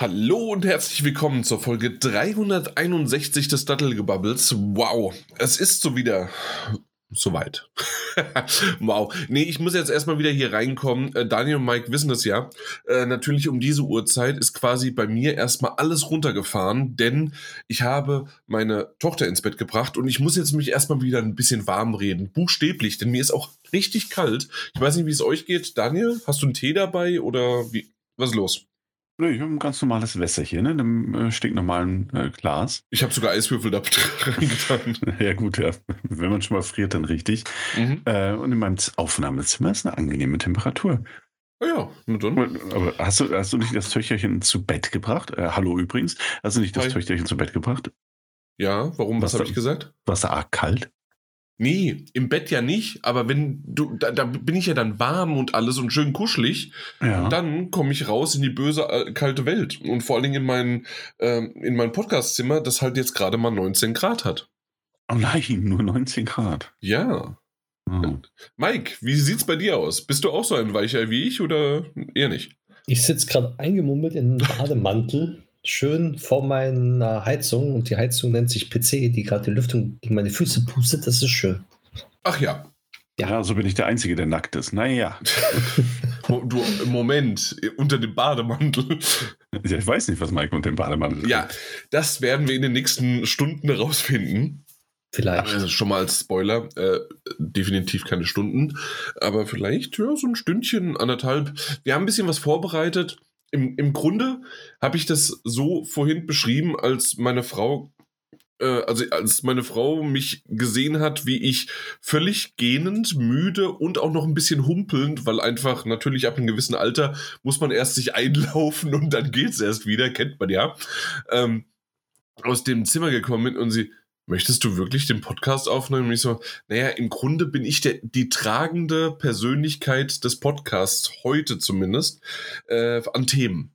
Hallo und herzlich willkommen zur Folge 361 des Dattelgebubbles. Wow, es ist so wieder soweit. wow. Nee, ich muss jetzt erstmal wieder hier reinkommen. Äh, Daniel und Mike wissen das ja. Äh, natürlich um diese Uhrzeit ist quasi bei mir erstmal alles runtergefahren, denn ich habe meine Tochter ins Bett gebracht und ich muss jetzt mich erstmal wieder ein bisschen warm reden. Buchstäblich, denn mir ist auch richtig kalt. Ich weiß nicht, wie es euch geht. Daniel, hast du einen Tee dabei oder wie? Was ist los? Nee, ich habe ein ganz normales Wässerchen, ne? einem äh, stinknormalen äh, Glas. Ich habe sogar Eiswürfel da reingetan. ja gut, ja. wenn man schon mal friert, dann richtig. Mhm. Äh, und in meinem Aufnahmezimmer ist eine angenehme Temperatur. Oh ja, nur dann. Aber hast du, hast du nicht das Töchterchen zu Bett gebracht? Äh, hallo übrigens. Hast du nicht das Hi. Töchterchen zu Bett gebracht? Ja, warum? Was, Was habe ich gesagt? War es arg kalt? Nee, im Bett ja nicht, aber wenn du, da, da bin ich ja dann warm und alles und schön kuschelig, ja. dann komme ich raus in die böse äh, kalte Welt und vor allen Dingen in mein, äh, in mein Podcastzimmer, das halt jetzt gerade mal 19 Grad hat. Oh nein, nur 19 Grad. Ja. Oh. Mike, wie sieht's bei dir aus? Bist du auch so ein Weicher wie ich oder eher nicht? Ich sitze gerade eingemummelt in einem Bademantel schön vor meiner Heizung und die Heizung nennt sich PC, die gerade die Lüftung gegen meine Füße pustet. Das ist schön. Ach ja. Ja, so bin ich der Einzige, der nackt ist. Naja. du, Moment, unter dem Bademantel. Ja, ich weiß nicht, was Mike unter dem Bademantel Ja, das werden wir in den nächsten Stunden herausfinden. Vielleicht. Also schon mal als Spoiler, äh, definitiv keine Stunden, aber vielleicht ja, so ein Stündchen, anderthalb. Wir haben ein bisschen was vorbereitet im, im Grunde habe ich das so vorhin beschrieben, als meine Frau, äh, also als meine Frau mich gesehen hat, wie ich völlig gähnend, müde und auch noch ein bisschen humpelnd, weil einfach natürlich ab einem gewissen Alter muss man erst sich einlaufen und dann geht's erst wieder, kennt man ja, ähm, aus dem Zimmer gekommen bin und sie, möchtest du wirklich den Podcast aufnehmen? Ich so, naja, im Grunde bin ich der, die tragende Persönlichkeit des Podcasts, heute zumindest, äh, an Themen.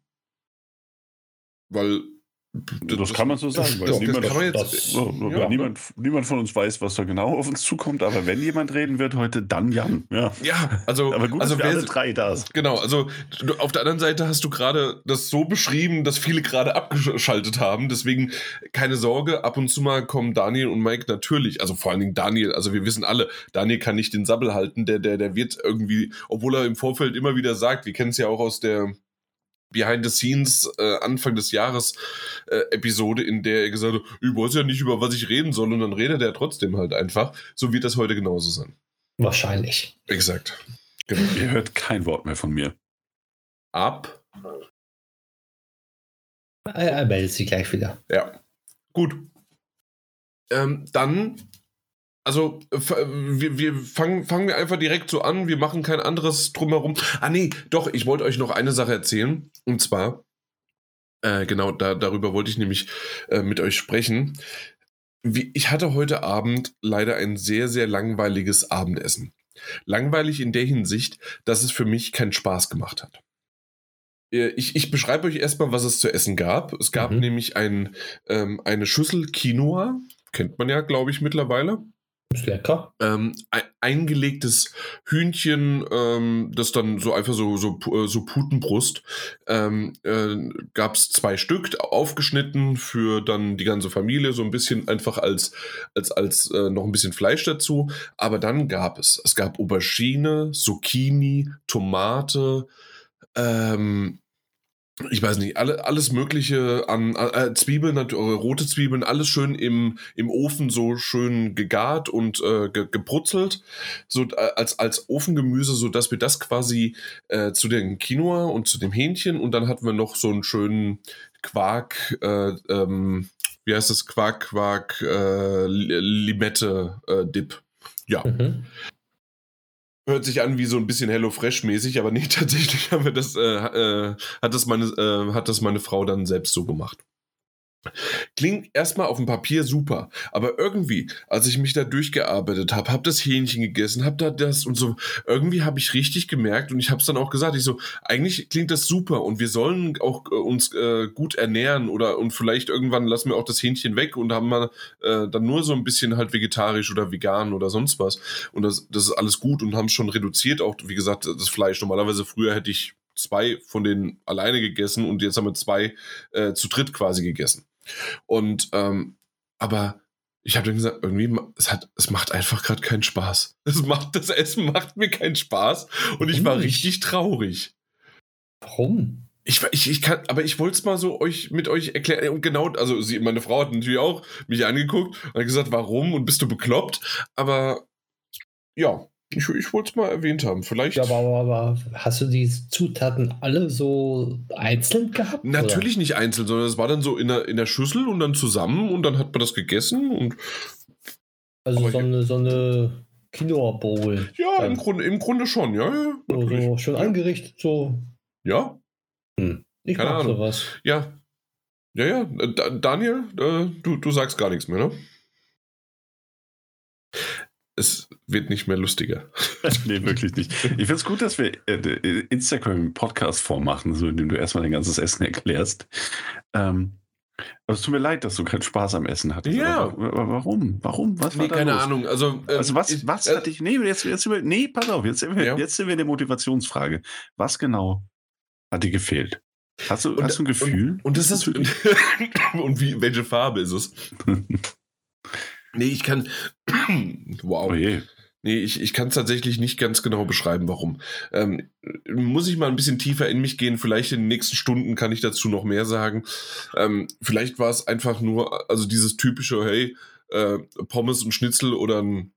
Weil das, das, kann man so sagen, weil, niemand, jetzt, das, ja, niemand, niemand, von uns weiß, was da genau auf uns zukommt. Aber wenn jemand reden wird heute, dann Jan. Ja, ja also, aber gut, also wir alle drei da sind. Genau, also du, auf der anderen Seite hast du gerade das so beschrieben, dass viele gerade abgeschaltet haben. Deswegen keine Sorge, ab und zu mal kommen Daniel und Mike natürlich, also vor allen Dingen Daniel, also wir wissen alle, Daniel kann nicht den Sabbel halten, der, der, der wird irgendwie, obwohl er im Vorfeld immer wieder sagt, wir kennen es ja auch aus der Behind the Scenes äh, Anfang des Jahres äh, Episode, in der er gesagt hat, ich weiß ja nicht, über was ich reden soll, und dann redet er trotzdem halt einfach. So wird das heute genauso sein. Wahrscheinlich. Exakt. Genau. Ihr hört kein Wort mehr von mir. Ab. Er meldet sich gleich wieder. Ja. Gut. Ähm, dann also wir, wir fangen, fangen wir einfach direkt so an, wir machen kein anderes drumherum. Ah nee, doch, ich wollte euch noch eine Sache erzählen. Und zwar, äh, genau, da, darüber wollte ich nämlich äh, mit euch sprechen. Wie, ich hatte heute Abend leider ein sehr, sehr langweiliges Abendessen. Langweilig in der Hinsicht, dass es für mich keinen Spaß gemacht hat. Äh, ich, ich beschreibe euch erstmal, was es zu essen gab. Es gab mhm. nämlich ein, ähm, eine Schüssel Quinoa, kennt man ja, glaube ich, mittlerweile. Ist lecker. Ähm, eingelegtes Hühnchen, ähm, das dann so einfach so, so, äh, so Putenbrust. Ähm, äh, Gab es zwei Stück, aufgeschnitten für dann die ganze Familie, so ein bisschen einfach als, als, als äh, noch ein bisschen Fleisch dazu. Aber dann gab es, es gab Aubergine, Zucchini, Tomate, ähm, ich weiß nicht, alle, alles Mögliche an äh, Zwiebeln, äh, rote Zwiebeln, alles schön im, im Ofen so schön gegart und äh, ge, gebrutzelt, so äh, als, als Ofengemüse, so dass wir das quasi äh, zu dem Quinoa und zu dem Hähnchen und dann hatten wir noch so einen schönen Quark, äh, ähm, wie heißt das, Quark, Quark, äh, Limette, äh, Dip. Ja. Mhm. Hört sich an wie so ein bisschen Hello Fresh mäßig, aber nee, tatsächlich haben wir das, äh, äh, hat das meine, äh, hat das meine Frau dann selbst so gemacht. Klingt erstmal auf dem Papier super, aber irgendwie, als ich mich da durchgearbeitet habe, habe das Hähnchen gegessen, habe da das und so, irgendwie habe ich richtig gemerkt und ich habe es dann auch gesagt, ich so, eigentlich klingt das super und wir sollen auch äh, uns äh, gut ernähren oder und vielleicht irgendwann lassen wir auch das Hähnchen weg und haben mal äh, dann nur so ein bisschen halt vegetarisch oder vegan oder sonst was und das, das ist alles gut und haben schon reduziert, auch wie gesagt, das Fleisch. Normalerweise früher hätte ich zwei von denen alleine gegessen und jetzt haben wir zwei äh, zu dritt quasi gegessen. Und ähm, aber ich habe dann gesagt, irgendwie, es, hat, es macht einfach gerade keinen Spaß. Es macht, das Essen macht mir keinen Spaß und ich war richtig traurig. Warum? Ich, ich, ich kann, aber ich wollte es mal so euch mit euch erklären. Und genau, also sie, meine Frau hat natürlich auch mich angeguckt und hat gesagt, warum und bist du bekloppt? Aber ja, ich, ich wollte es mal erwähnt haben. Vielleicht. Ja, aber, aber, hast du die Zutaten alle so einzeln gehabt? Natürlich oder? nicht einzeln, sondern es war dann so in der, in der Schüssel und dann zusammen und dann hat man das gegessen und. Also so eine, so eine Quinoa Bowl. Ja, im Grunde, im Grunde schon, ja. ja so, so schön angerichtet, so. Ja. Hm. Ich Keine mag Ahnung. sowas. Ja. Ja, ja. Daniel, äh, du, du sagst gar nichts mehr, ne? Es wird nicht mehr lustiger. nee, wirklich nicht. Ich finde es gut, dass wir äh, Instagram-Podcast vormachen, so indem du erstmal dein ganzes Essen erklärst. Ähm, aber es tut mir leid, dass du keinen Spaß am Essen hattest. Ja. Aber, warum? Warum? Was war nee, keine los? Ahnung. Also, ähm, also was, was äh, hatte ich. Nee, jetzt, jetzt, nee, pass auf, jetzt sind, wir, ja. jetzt sind wir in der Motivationsfrage. Was genau hat dir gefehlt? Hast du, und, hast du ein Gefühl? Und, und das ist. und wie, welche Farbe ist es? Nee, ich kann. wow. Oh je. Nee, ich, ich kann es tatsächlich nicht ganz genau beschreiben, warum. Ähm, muss ich mal ein bisschen tiefer in mich gehen. Vielleicht in den nächsten Stunden kann ich dazu noch mehr sagen. Ähm, vielleicht war es einfach nur, also dieses typische, hey, äh, Pommes und Schnitzel oder ein,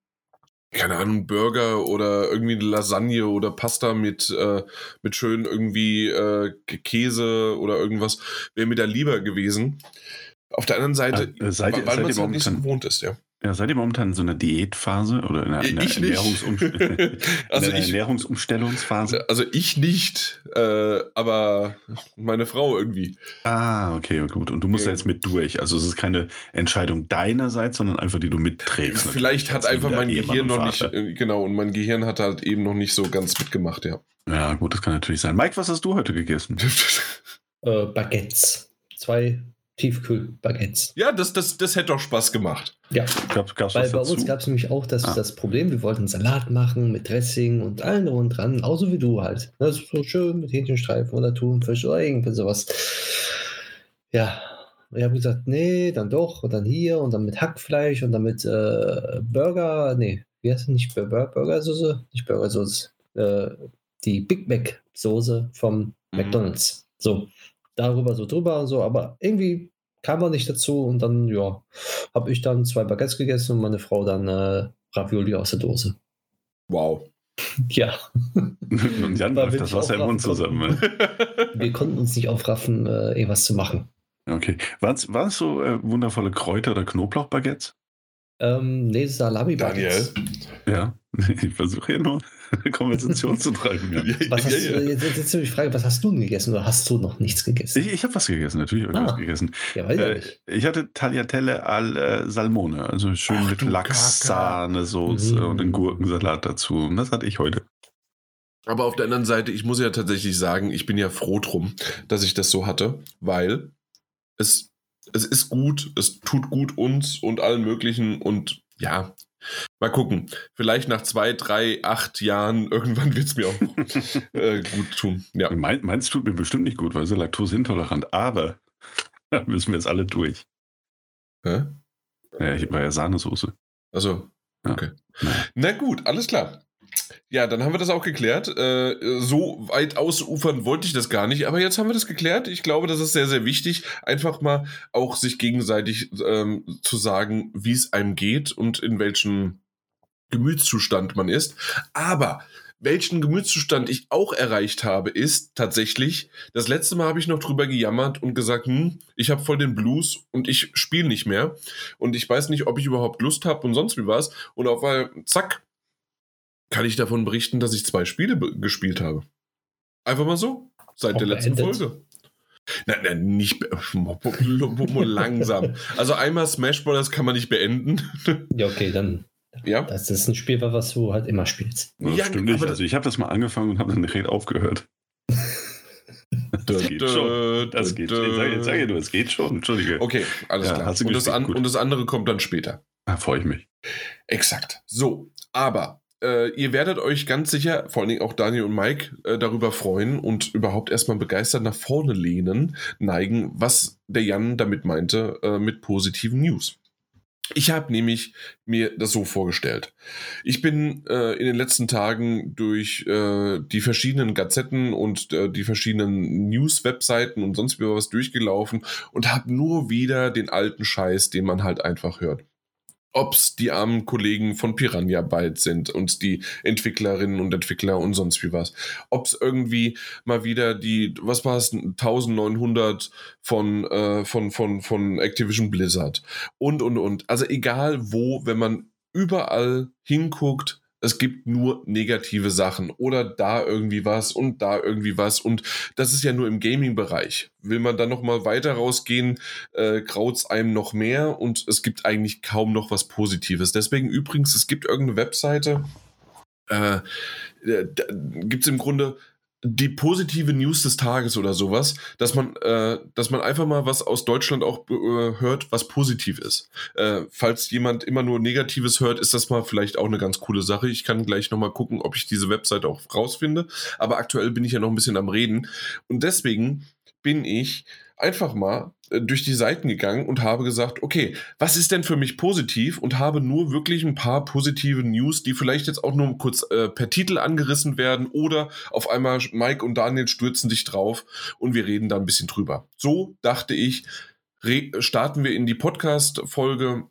keine Ahnung, Burger oder irgendwie eine Lasagne oder Pasta mit, äh, mit schön irgendwie äh, Käse oder irgendwas, wäre mir da lieber gewesen. Auf der anderen Seite, äh, seid, weil man es halt nicht gewohnt ist, ja. Ja, seid ihr momentan in so einer Diätphase oder in einer, in einer, Ernährungsum also in einer Ernährungsumstellungsphase? Also ich nicht, äh, aber meine Frau irgendwie. Ah, okay, gut. Und du musst ja. jetzt mit durch. Also es ist keine Entscheidung deinerseits, sondern einfach, die du mitträgst. Vielleicht hat einfach mein Gehirn noch nicht, äh, genau, und mein Gehirn hat halt eben noch nicht so ganz mitgemacht, ja. Ja, gut, das kann natürlich sein. Mike, was hast du heute gegessen? äh, Baguettes. Zwei Tiefkühlbaguettes. Ja, das, das, das hätte doch Spaß gemacht. Ja, gab, gab's weil bei uns gab es nämlich auch das, ah. das Problem, wir wollten Salat machen mit Dressing und allen drum und dran, außer wie du halt. Das ist so schön mit Hähnchenstreifen oder Thunfisch oder irgendwie sowas. Ja, ich habe gesagt, nee, dann doch und dann hier und dann mit Hackfleisch und dann mit äh, Burger, nee, wie heißt das nicht Burger, Burgersoße? Nicht Burgersoße, äh, die Big Mac Soße vom mhm. McDonald's. So, darüber so drüber und so, aber irgendwie kam er nicht dazu und dann, ja, habe ich dann zwei Baguettes gegessen und meine Frau dann äh, Ravioli aus der Dose. Wow. Ja. und Jan läuft das Wasser im Mund zusammen. Wir konnten uns nicht aufraffen, äh, irgendwas zu machen. Okay. Waren es so äh, wundervolle Kräuter- oder Knoblauchbaguettes? Ähm, nee, Salami-Baguettes. Daniel? Ja, ich versuche hier nur Konversation zu treiben. Ja. Was hast, ja, ja. Jetzt, jetzt die Frage, was hast du denn gegessen oder hast du noch nichts gegessen? Ich, ich habe was gegessen, natürlich habe ich ah, was gegessen. Ja, weiß äh, ich, ich hatte Tagliatelle al äh, Salmone, also schön Ach, mit Lachs-Sahnesoße mhm. und einen Gurkensalat dazu. Und das hatte ich heute. Aber auf der anderen Seite, ich muss ja tatsächlich sagen, ich bin ja froh drum, dass ich das so hatte, weil es, es ist gut, es tut gut uns und allen möglichen und ja, Mal gucken. Vielleicht nach zwei, drei, acht Jahren, irgendwann wird es mir auch äh, gut tun. Ja. Mein, meins tut mir bestimmt nicht gut, weil sie laktoseintolerant, aber da müssen wir jetzt alle durch. Hä? Ja, ich war ja Sahnesoße. Also, okay. Ja. Na gut, alles klar. Ja, dann haben wir das auch geklärt. Äh, so weit ausufern wollte ich das gar nicht, aber jetzt haben wir das geklärt. Ich glaube, das ist sehr, sehr wichtig, einfach mal auch sich gegenseitig ähm, zu sagen, wie es einem geht und in welchem Gemütszustand man ist. Aber welchen Gemütszustand ich auch erreicht habe, ist tatsächlich, das letzte Mal habe ich noch drüber gejammert und gesagt, hm, ich habe voll den Blues und ich spiele nicht mehr und ich weiß nicht, ob ich überhaupt Lust habe und sonst wie was. Und auf einmal, zack, kann ich davon berichten, dass ich zwei Spiele gespielt habe. Einfach mal so. Seit Auch der letzten beendet. Folge. Nein, nein, nicht langsam. Also einmal Smash Bros. kann man nicht beenden. Ja, okay, dann. Ja. Das ist ein Spiel, was du halt immer spielst. Das ja, stimmt nicht. Also ich habe das mal angefangen und habe dann direkt aufgehört. Das geht schon. Das geht schon. Sag, sag ja nur, es geht schon. Entschuldige. Okay, alles ja, klar. Und das, an, und das, andere kommt dann später. Da freue ich mich. Exakt. So, aber äh, ihr werdet euch ganz sicher, vor allen Dingen auch Daniel und Mike, äh, darüber freuen und überhaupt erstmal begeistert nach vorne lehnen, neigen, was der Jan damit meinte, äh, mit positiven News. Ich habe nämlich mir das so vorgestellt. Ich bin äh, in den letzten Tagen durch äh, die verschiedenen Gazetten und äh, die verschiedenen News-Webseiten und sonst wieder was durchgelaufen und habe nur wieder den alten Scheiß, den man halt einfach hört ob es die armen Kollegen von Piranha Bytes sind und die Entwicklerinnen und Entwickler und sonst wie was. Ob es irgendwie mal wieder die, was war es, 1900 von, äh, von, von, von Activision Blizzard und, und, und. Also egal wo, wenn man überall hinguckt, es gibt nur negative Sachen oder da irgendwie was und da irgendwie was und das ist ja nur im Gaming-Bereich. Will man dann noch mal weiter rausgehen, äh, es einem noch mehr und es gibt eigentlich kaum noch was Positives. Deswegen übrigens, es gibt irgendeine Webseite, äh, gibt es im Grunde die positive News des Tages oder sowas, dass man, äh, dass man einfach mal was aus Deutschland auch äh, hört, was positiv ist. Äh, falls jemand immer nur Negatives hört, ist das mal vielleicht auch eine ganz coole Sache. Ich kann gleich nochmal gucken, ob ich diese Webseite auch rausfinde. Aber aktuell bin ich ja noch ein bisschen am Reden. Und deswegen bin ich einfach mal durch die Seiten gegangen und habe gesagt, okay, was ist denn für mich positiv und habe nur wirklich ein paar positive News, die vielleicht jetzt auch nur kurz äh, per Titel angerissen werden oder auf einmal Mike und Daniel stürzen sich drauf und wir reden da ein bisschen drüber. So dachte ich, starten wir in die Podcast-Folge,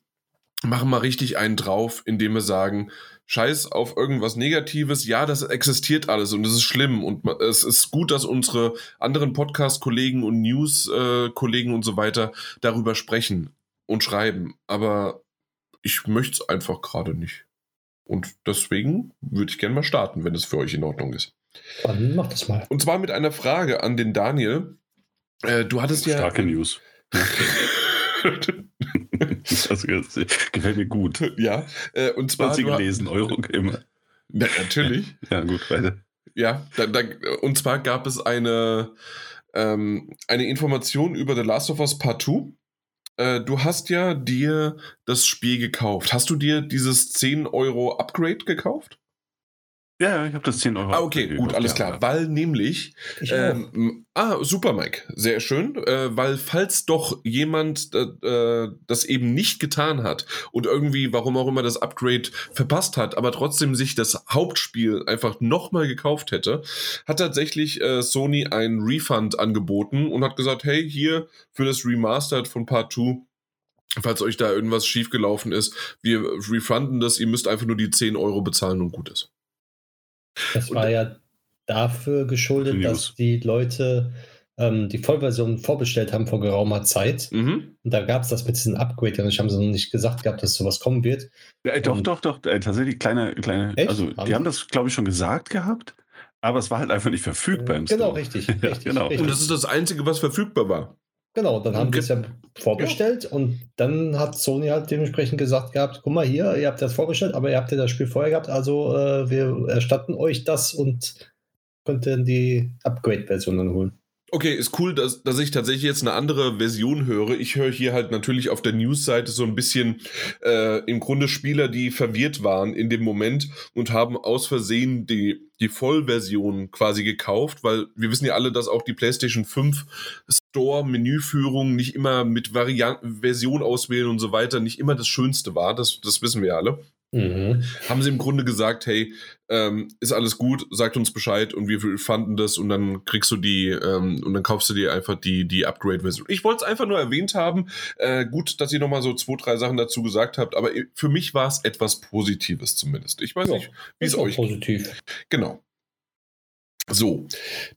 machen mal richtig einen drauf, indem wir sagen, Scheiß auf irgendwas Negatives. Ja, das existiert alles und es ist schlimm und es ist gut, dass unsere anderen Podcast-Kollegen und News-Kollegen und so weiter darüber sprechen und schreiben. Aber ich möchte es einfach gerade nicht. Und deswegen würde ich gerne mal starten, wenn es für euch in Ordnung ist. Dann mach das mal. Und zwar mit einer Frage an den Daniel. Äh, du hattest Starke ja. Starke News. das gefällt mir gut. Ja, äh, und zwar. Hast du gelesen, Eurogamer. Ja, natürlich. Ja, gut, weiter. Ja, da, da, und zwar gab es eine, ähm, eine Information über The Last of Us Part 2. Äh, du hast ja dir das Spiel gekauft. Hast du dir dieses 10 Euro Upgrade gekauft? Ja, ich habe das 10 Euro. Ah, okay, gut, alles klar. Ja. Weil nämlich. Ähm, ah, super, Mike. Sehr schön. Äh, weil, falls doch jemand äh, das eben nicht getan hat und irgendwie, warum auch immer, das Upgrade verpasst hat, aber trotzdem sich das Hauptspiel einfach nochmal gekauft hätte, hat tatsächlich äh, Sony einen Refund angeboten und hat gesagt: Hey, hier für das Remastered von Part 2 falls euch da irgendwas schiefgelaufen ist, wir refunden das, ihr müsst einfach nur die 10 Euro bezahlen und gut ist. Das war ja dafür geschuldet, dass die Leute ähm, die Vollversion vorbestellt haben vor geraumer Zeit. Mhm. Und da gab es das mit diesem Upgrade. Und ich habe so nicht gesagt gehabt, dass sowas kommen wird. Ja, doch, doch, doch. Äh, tatsächlich kleine, kleine. Echt? Also, die haben das, glaube ich, schon gesagt gehabt. Aber es war halt einfach nicht verfügbar im Genau, richtig. richtig, ja, genau. Richtig. Und das ist das Einzige, was verfügbar war. Genau, dann haben die es ja vorbestellt ja. und dann hat Sony halt dementsprechend gesagt gehabt, guck mal hier, ihr habt das vorbestellt, aber ihr habt ja das Spiel vorher gehabt, also äh, wir erstatten euch das und könnt dann die Upgrade-Version dann holen. Okay, ist cool, dass, dass ich tatsächlich jetzt eine andere Version höre. Ich höre hier halt natürlich auf der News-Seite so ein bisschen äh, im Grunde Spieler, die verwirrt waren in dem Moment und haben aus Versehen die, die Vollversion quasi gekauft, weil wir wissen ja alle, dass auch die PlayStation 5 Store-Menüführung nicht immer mit Varianten, Version auswählen und so weiter nicht immer das Schönste war. Das, das wissen wir alle. Mhm. Haben sie im Grunde gesagt, hey, ähm, ist alles gut, sagt uns Bescheid und wir fanden das und dann kriegst du die ähm, und dann kaufst du dir einfach die, die Upgrade-Version. Ich wollte es einfach nur erwähnt haben. Äh, gut, dass ihr nochmal so zwei, drei Sachen dazu gesagt habt, aber für mich war es etwas Positives zumindest. Ich weiß ja, nicht, wie es euch positiv. Genau. So,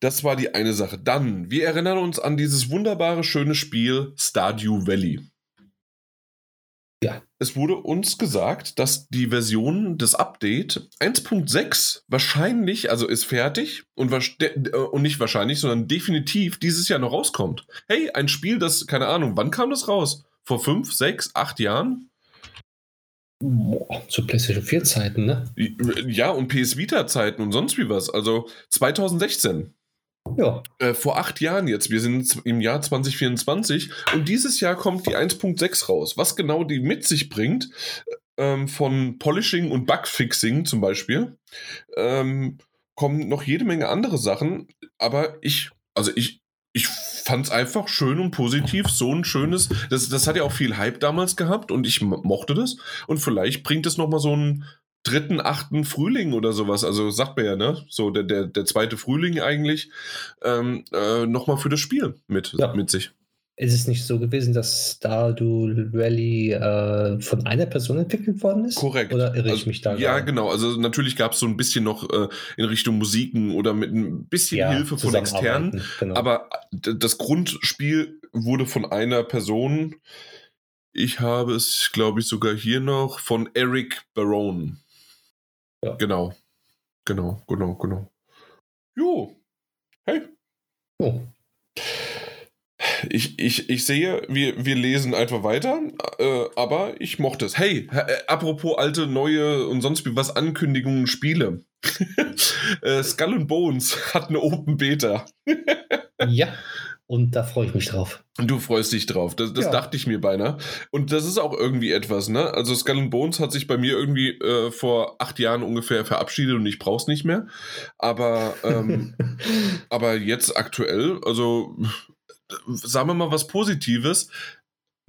das war die eine Sache. Dann, wir erinnern uns an dieses wunderbare, schöne Spiel Stardew Valley. Ja. Es wurde uns gesagt, dass die Version des Update 1.6 wahrscheinlich, also ist fertig und, äh, und nicht wahrscheinlich, sondern definitiv dieses Jahr noch rauskommt. Hey, ein Spiel, das, keine Ahnung, wann kam das raus? Vor fünf, sechs, acht Jahren? Boah, zu PlayStation 4 Zeiten, ne? Ja, und PS Vita Zeiten und sonst wie was. Also 2016. Ja. Äh, vor acht Jahren jetzt. Wir sind im Jahr 2024 und dieses Jahr kommt die 1.6 raus. Was genau die mit sich bringt, ähm, von Polishing und Bugfixing zum Beispiel ähm, kommen noch jede Menge andere Sachen, aber ich, also ich, ich fand es einfach schön und positiv, so ein schönes, das, das hat ja auch viel Hype damals gehabt und ich mochte das und vielleicht bringt es nochmal so einen dritten, achten Frühling oder sowas, also sagt man ja, ne, so der, der, der zweite Frühling eigentlich, ähm, äh, nochmal für das Spiel mit, ja. mit sich. Ist es nicht so gewesen, dass Stardew Rally äh, von einer Person entwickelt worden ist? Korrekt. Oder irre ich also, mich da? Ja, gerade? genau. Also natürlich gab es so ein bisschen noch äh, in Richtung Musiken oder mit ein bisschen ja, Hilfe von externen. Genau. Aber das Grundspiel wurde von einer Person, ich habe es, glaube ich, sogar hier noch, von Eric Barone. Ja. Genau. Genau, genau, genau. Jo. Hey. Oh ich, ich, ich sehe, wir, wir lesen einfach weiter, äh, aber ich mochte es. Hey, äh, apropos alte, neue und sonst wie was Ankündigungen, Spiele. äh, Skull and Bones hat eine Open Beta. ja. Und da freue ich mich drauf. Du freust dich drauf. Das, das ja. dachte ich mir beinahe. Und das ist auch irgendwie etwas, ne? Also Skull and Bones hat sich bei mir irgendwie äh, vor acht Jahren ungefähr verabschiedet und ich brauch's nicht mehr. Aber, ähm, aber jetzt aktuell, also sagen wir mal was Positives.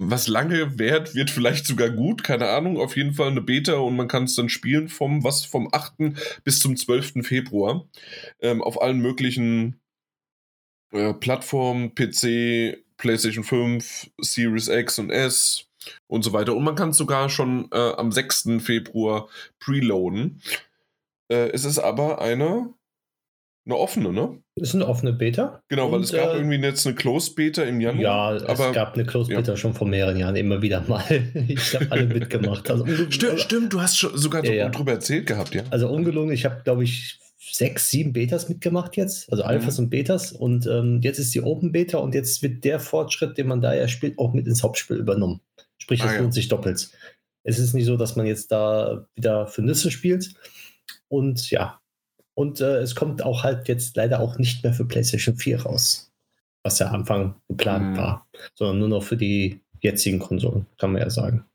Was lange währt, wird vielleicht sogar gut, keine Ahnung, auf jeden Fall eine Beta und man kann es dann spielen vom, was, vom 8. bis zum 12. Februar ähm, auf allen möglichen äh, Plattformen, PC, PlayStation 5, Series X und S und so weiter. Und man kann es sogar schon äh, am 6. Februar preloaden. Äh, es ist aber eine eine offene, ne? Ist eine offene Beta. Genau, und, weil es gab äh, irgendwie jetzt eine Closed Beta im Januar. Ja, aber, es gab eine Closed Beta ja. schon vor mehreren Jahren, immer wieder mal. ich habe alle mitgemacht. Also, stimmt, stimmt, du hast schon sogar ja, drüber erzählt gehabt, ja. Also ungelungen, ich habe, glaube ich, sechs, sieben Betas mitgemacht jetzt, also Alphas mhm. und Betas. Und ähm, jetzt ist die Open Beta und jetzt wird der Fortschritt, den man da ja spielt, auch mit ins Hauptspiel übernommen. Sprich, es ah, lohnt sich doppelt. Es ist nicht so, dass man jetzt da wieder für Nüsse spielt. Und ja, und äh, es kommt auch halt jetzt leider auch nicht mehr für PlayStation 4 raus, was ja am Anfang geplant mhm. war, sondern nur noch für die jetzigen Konsolen, kann man ja sagen.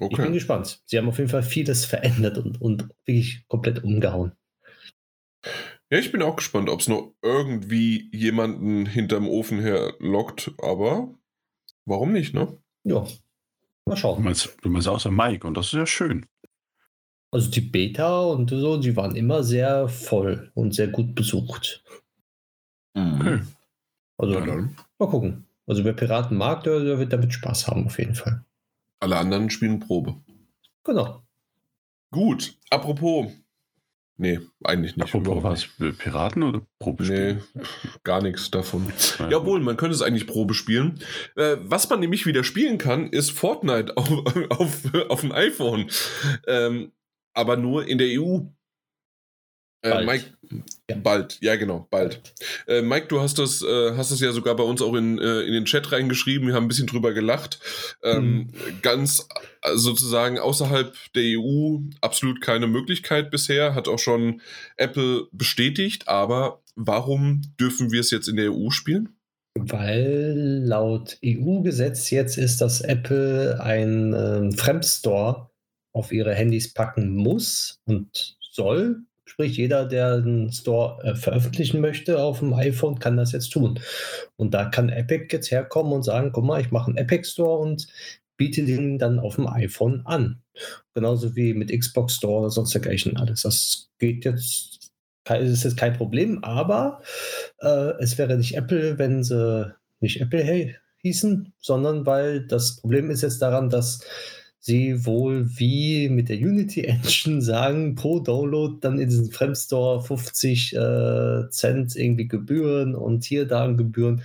Okay. Ich bin gespannt. Sie haben auf jeden Fall vieles verändert und, und wirklich komplett umgehauen. Ja, ich bin auch gespannt, ob es noch irgendwie jemanden hinterm Ofen her lockt, aber warum nicht, ne? Ja. Mal schauen. Du meinst, du meinst außer Mike und das ist ja schön. Also die Beta und so, die waren immer sehr voll und sehr gut besucht. Mhm. Also ja, mal gucken. Also wer Piraten mag, der, der, wird damit Spaß haben, auf jeden Fall. Alle anderen spielen Probe. Genau. Gut, apropos. Nee, eigentlich nicht. Apropos was? Piraten oder Probe spielen? Nee, gar nichts davon. Jawohl, man könnte es eigentlich Probe spielen. Äh, was man nämlich wieder spielen kann, ist Fortnite auf, auf, auf dem iPhone. Ähm, aber nur in der EU. Äh, bald. Mike, ja. bald, ja genau, bald. Äh, Mike, du hast das, äh, hast das ja sogar bei uns auch in, äh, in den Chat reingeschrieben, wir haben ein bisschen drüber gelacht. Ähm, mhm. Ganz äh, sozusagen außerhalb der EU absolut keine Möglichkeit bisher, hat auch schon Apple bestätigt, aber warum dürfen wir es jetzt in der EU spielen? Weil laut EU-Gesetz jetzt ist, dass Apple ein ähm, Fremdstore auf ihre Handys packen muss und soll. Sprich, jeder, der einen Store äh, veröffentlichen möchte auf dem iPhone, kann das jetzt tun. Und da kann Epic jetzt herkommen und sagen, guck mal, ich mache einen Epic Store und biete den dann auf dem iPhone an. Genauso wie mit Xbox Store oder sonst dergleichen alles. Das geht jetzt, ist jetzt kein Problem, aber äh, es wäre nicht Apple, wenn sie nicht Apple hey, hießen, sondern weil das Problem ist jetzt daran, dass sie wohl wie mit der Unity Engine sagen, pro Download dann in diesen Fremdstore 50 äh, Cent irgendwie Gebühren und hier da Gebühren.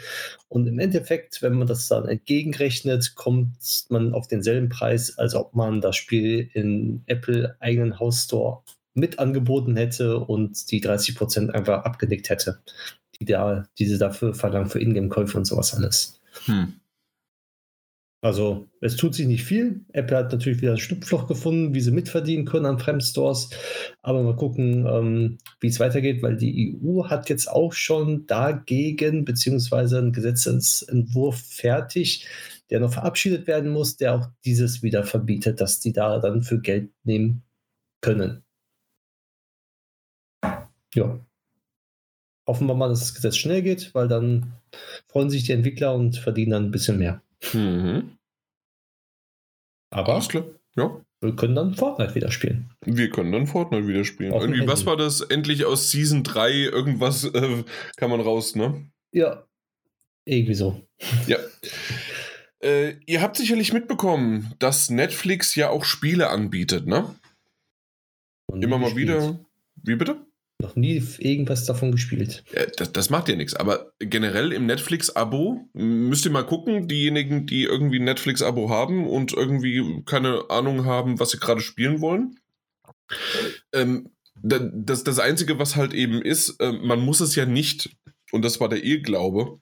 Und im Endeffekt, wenn man das dann entgegenrechnet, kommt man auf denselben Preis, als ob man das Spiel in Apple eigenen House Store mit angeboten hätte und die 30 Prozent einfach abgedeckt hätte, die da, diese dafür verlangen für Ingame-Käufe und sowas alles. Hm. Also es tut sich nicht viel. Apple hat natürlich wieder ein Schlupfloch gefunden, wie sie mitverdienen können an Fremdstores. Aber mal gucken, ähm, wie es weitergeht, weil die EU hat jetzt auch schon dagegen, beziehungsweise einen Gesetzentwurf fertig, der noch verabschiedet werden muss, der auch dieses wieder verbietet, dass die da dann für Geld nehmen können. Ja. Hoffen wir mal, dass das Gesetz schnell geht, weil dann freuen sich die Entwickler und verdienen dann ein bisschen mehr. Mhm. Aber Alles klar. Ja. wir können dann Fortnite wieder spielen. Wir können dann Fortnite wieder spielen. Auf Irgendwie, was war das? Endlich aus Season 3 irgendwas äh, kann man raus, ne? Ja. Irgendwie so. Ja. Äh, ihr habt sicherlich mitbekommen, dass Netflix ja auch Spiele anbietet, ne? Immer mal gespielt. wieder. Wie bitte? Noch nie irgendwas davon gespielt. Das, das, macht ja nichts. Aber generell im Netflix-Abo müsst ihr mal gucken, diejenigen, die irgendwie ein Netflix-Abo haben und irgendwie keine Ahnung haben, was sie gerade spielen wollen. Ähm, das, das Einzige, was halt eben ist, äh, man muss es ja nicht, und das war der Irrglaube,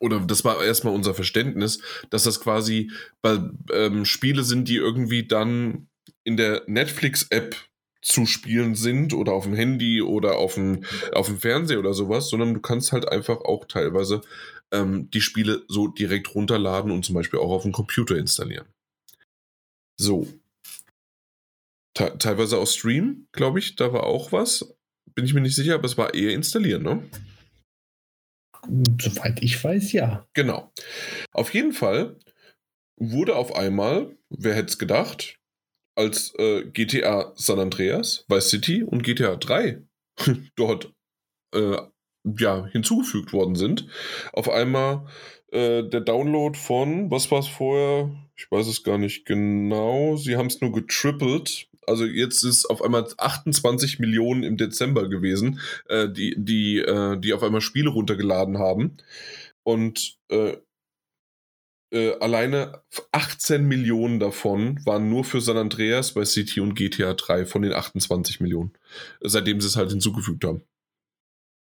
oder das war erstmal unser Verständnis, dass das quasi bei, ähm, Spiele sind, die irgendwie dann in der Netflix-App zu spielen sind oder auf dem Handy oder auf dem, auf dem Fernseher oder sowas, sondern du kannst halt einfach auch teilweise ähm, die Spiele so direkt runterladen und zum Beispiel auch auf dem Computer installieren. So. Te teilweise auch Stream, glaube ich, da war auch was. Bin ich mir nicht sicher, aber es war eher installieren, ne? Soweit ich weiß, ja. Genau. Auf jeden Fall wurde auf einmal, wer hätte es gedacht, als äh, GTA San Andreas, Vice City und GTA 3 dort äh, ja, hinzugefügt worden sind, auf einmal äh, der Download von, was war es vorher? Ich weiß es gar nicht genau. Sie haben es nur getrippelt. Also jetzt ist auf einmal 28 Millionen im Dezember gewesen, äh, die, die, äh, die auf einmal Spiele runtergeladen haben. Und äh, äh, alleine 18 Millionen davon waren nur für San Andreas bei City und GTA 3 von den 28 Millionen, seitdem sie es halt hinzugefügt haben.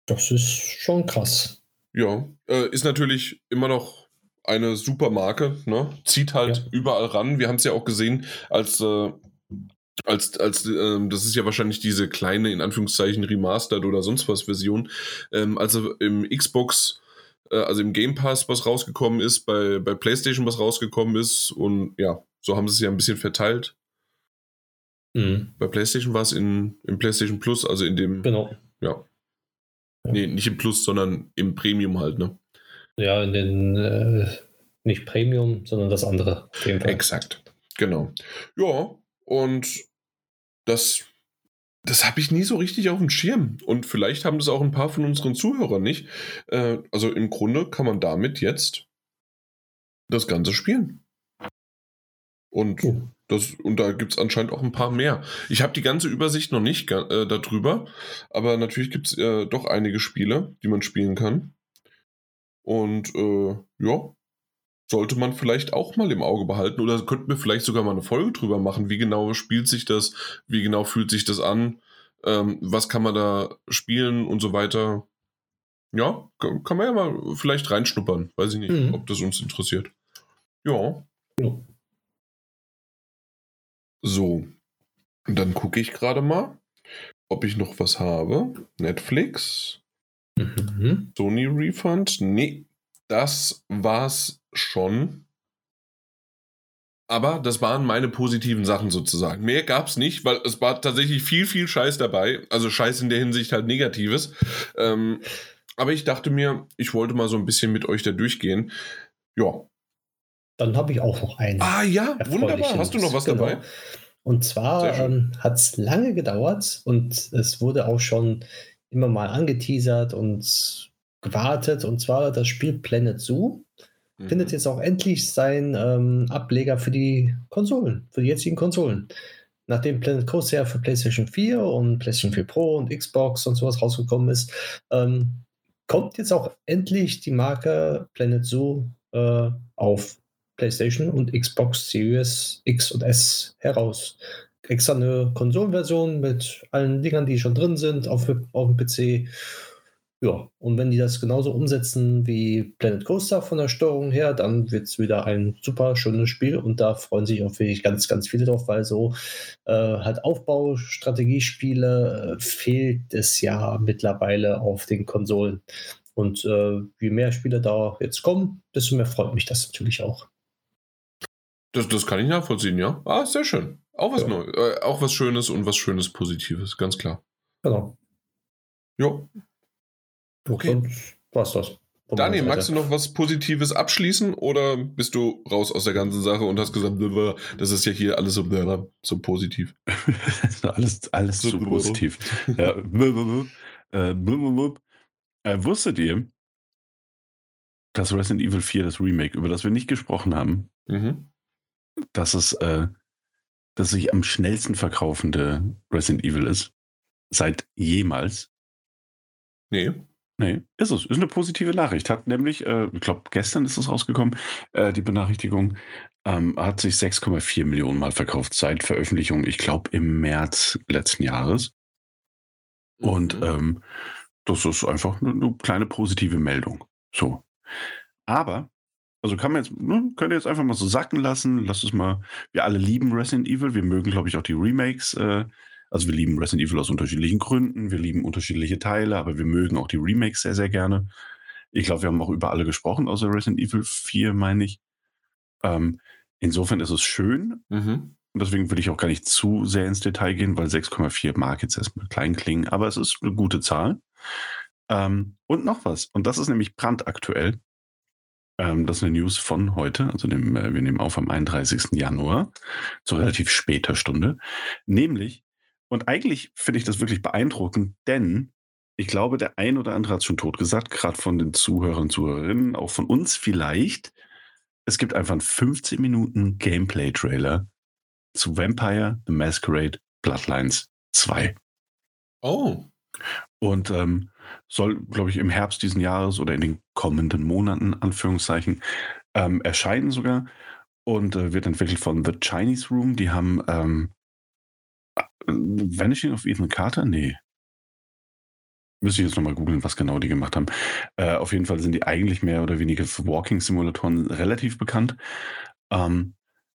Das ist schon krass. Ja, äh, ist natürlich immer noch eine super Marke, ne? zieht halt ja. überall ran. Wir haben es ja auch gesehen, als äh, als, als ähm, das ist ja wahrscheinlich diese kleine, in Anführungszeichen, Remastered oder sonst was Version, ähm, also im Xbox äh, also im Game Pass was rausgekommen ist, bei, bei PlayStation was rausgekommen ist und ja, so haben sie es ja ein bisschen verteilt. Mhm. Bei PlayStation war es in, im PlayStation Plus, also in dem. Genau. Ja. ja. Nee, nicht im Plus, sondern im Premium halt, ne? Ja, in den. Äh, nicht Premium, sondern das andere. Exakt. Genau. Ja, und das das habe ich nie so richtig auf dem Schirm. Und vielleicht haben das auch ein paar von unseren Zuhörern nicht. Äh, also im Grunde kann man damit jetzt das Ganze spielen. Und, oh. das, und da gibt es anscheinend auch ein paar mehr. Ich habe die ganze Übersicht noch nicht äh, darüber, aber natürlich gibt es äh, doch einige Spiele, die man spielen kann. Und äh, ja, sollte man vielleicht auch mal im Auge behalten oder könnten wir vielleicht sogar mal eine Folge drüber machen, wie genau spielt sich das, wie genau fühlt sich das an, ähm, was kann man da spielen und so weiter. Ja, kann man ja mal vielleicht reinschnuppern. Weiß ich nicht, mhm. ob das uns interessiert. Ja. ja. So. Und dann gucke ich gerade mal, ob ich noch was habe. Netflix. Mhm. Sony Refund. Nee, das war's schon. Aber das waren meine positiven Sachen sozusagen. Mehr gab es nicht, weil es war tatsächlich viel, viel Scheiß dabei. Also Scheiß in der Hinsicht halt Negatives. Ähm, aber ich dachte mir, ich wollte mal so ein bisschen mit euch da durchgehen. Ja. Dann habe ich auch noch einen. Ah ja, wunderbar. Hast du noch was genau. dabei? Und zwar ähm, hat es lange gedauert und es wurde auch schon immer mal angeteasert und gewartet. Und zwar das Spiel Planet Zoo mhm. findet jetzt auch endlich seinen ähm, Ableger für die Konsolen, für die jetzigen Konsolen. Nachdem Planet Coaster ja für PlayStation 4 und PlayStation 4 Pro und Xbox und sowas rausgekommen ist, ähm, kommt jetzt auch endlich die Marke Planet Zoo äh, auf PlayStation und Xbox Series X und S heraus. Extra eine Konsolenversion mit allen Dingern, die schon drin sind, auf, auf dem PC ja, und wenn die das genauso umsetzen wie Planet Coaster von der Steuerung her, dann wird es wieder ein super schönes Spiel und da freuen sich auch wirklich ganz, ganz viele drauf, weil so äh, halt Aufbaustrategiespiele äh, fehlt es ja mittlerweile auf den Konsolen. Und äh, je mehr Spieler da jetzt kommen, desto mehr freut mich das natürlich auch. Das, das kann ich nachvollziehen, ja. Ah, sehr schön. Auch was ja. Neues, äh, auch was Schönes und was Schönes Positives, ganz klar. Genau. Jo. Okay. Was das. Daniel, magst du noch was Positives abschließen oder bist du raus aus der ganzen Sache und hast gesagt, das ist ja hier alles so, so positiv? alles alles so positiv. ja. äh, wusstet ihr, dass Resident Evil 4, das Remake, über das wir nicht gesprochen haben, mhm. dass es äh, das sich am schnellsten verkaufende Resident Evil ist? Seit jemals? Nee. Nee, ist es. Ist eine positive Nachricht. Hat nämlich, äh, ich glaube, gestern ist es rausgekommen, äh, die Benachrichtigung, ähm, hat sich 6,4 Millionen Mal verkauft seit Veröffentlichung, ich glaube, im März letzten Jahres. Und mhm. ähm, das ist einfach eine, eine, kleine positive Meldung. So. Aber, also kann man jetzt, ne, könnt ihr jetzt einfach mal so sacken lassen. Lass es mal, wir alle lieben Resident Evil. Wir mögen, glaube ich, auch die Remakes. Äh, also wir lieben Resident Evil aus unterschiedlichen Gründen. Wir lieben unterschiedliche Teile, aber wir mögen auch die Remakes sehr, sehr gerne. Ich glaube, wir haben auch über alle gesprochen, außer Resident Evil 4, meine ich. Ähm, insofern ist es schön. Mhm. Und deswegen will ich auch gar nicht zu sehr ins Detail gehen, weil 6,4 mag jetzt erstmal klein klingen, aber es ist eine gute Zahl. Ähm, und noch was, und das ist nämlich brandaktuell. Ähm, das ist eine News von heute, also dem, äh, wir nehmen auf am 31. Januar, zu relativ später Stunde. Nämlich, und eigentlich finde ich das wirklich beeindruckend, denn ich glaube, der ein oder andere hat es schon tot gesagt, gerade von den Zuhörern und Zuhörerinnen, auch von uns vielleicht. Es gibt einfach einen 15 Minuten Gameplay-Trailer zu Vampire The Masquerade Bloodlines 2. Oh. Und ähm, soll, glaube ich, im Herbst diesen Jahres oder in den kommenden Monaten, Anführungszeichen, ähm, erscheinen sogar. Und äh, wird entwickelt von The Chinese Room. Die haben ähm, äh, Vanishing of Ethan Carter? Nee. Müsste ich jetzt nochmal googeln, was genau die gemacht haben. Äh, auf jeden Fall sind die eigentlich mehr oder weniger für Walking-Simulatoren relativ bekannt. Ähm,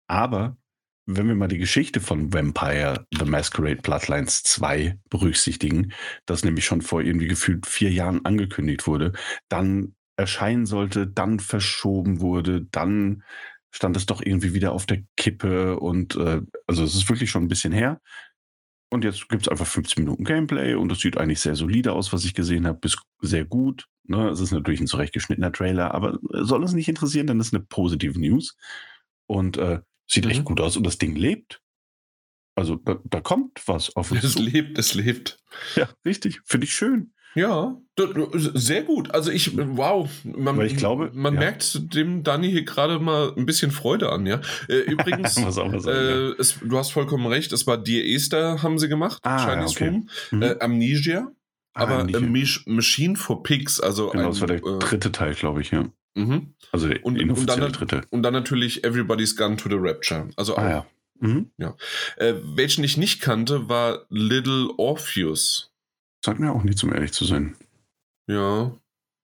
aber wenn wir mal die Geschichte von Vampire The Masquerade Bloodlines 2 berücksichtigen, das nämlich schon vor irgendwie gefühlt vier Jahren angekündigt wurde, dann erscheinen sollte, dann verschoben wurde, dann stand es doch irgendwie wieder auf der Kippe und äh, also es ist wirklich schon ein bisschen her. Und jetzt gibt es einfach 15 Minuten Gameplay und es sieht eigentlich sehr solide aus, was ich gesehen habe, bis sehr gut. Ne? Es ist natürlich ein zurechtgeschnittener Trailer, aber soll uns nicht interessieren, denn das ist eine positive News. Und äh, Sieht mhm. echt gut aus und das Ding lebt. Also da, da kommt was auf uns. Es lebt, es lebt. Ja, richtig. Finde ich schön. Ja, sehr gut. Also ich, wow, man, ich glaube, man ja. merkt dem Dani hier gerade mal ein bisschen Freude an, ja. Äh, übrigens, sagen, äh, ja. es, du hast vollkommen recht, es war Dear Esther, haben sie gemacht, ah, Chinese okay. Room, mhm. äh, Amnesia, ah, aber Amnesia. Machine for Pigs, also genau, ein, das war der äh, dritte Teil, glaube ich, ja. Mhm. Also der und, und, dann, dritte. Und dann natürlich Everybody's Gone to the Rapture. Also ah, ja. Mhm. ja. Äh, welchen ich nicht kannte, war Little Orpheus. Sagt mir auch nicht, um ehrlich zu sein. Ja,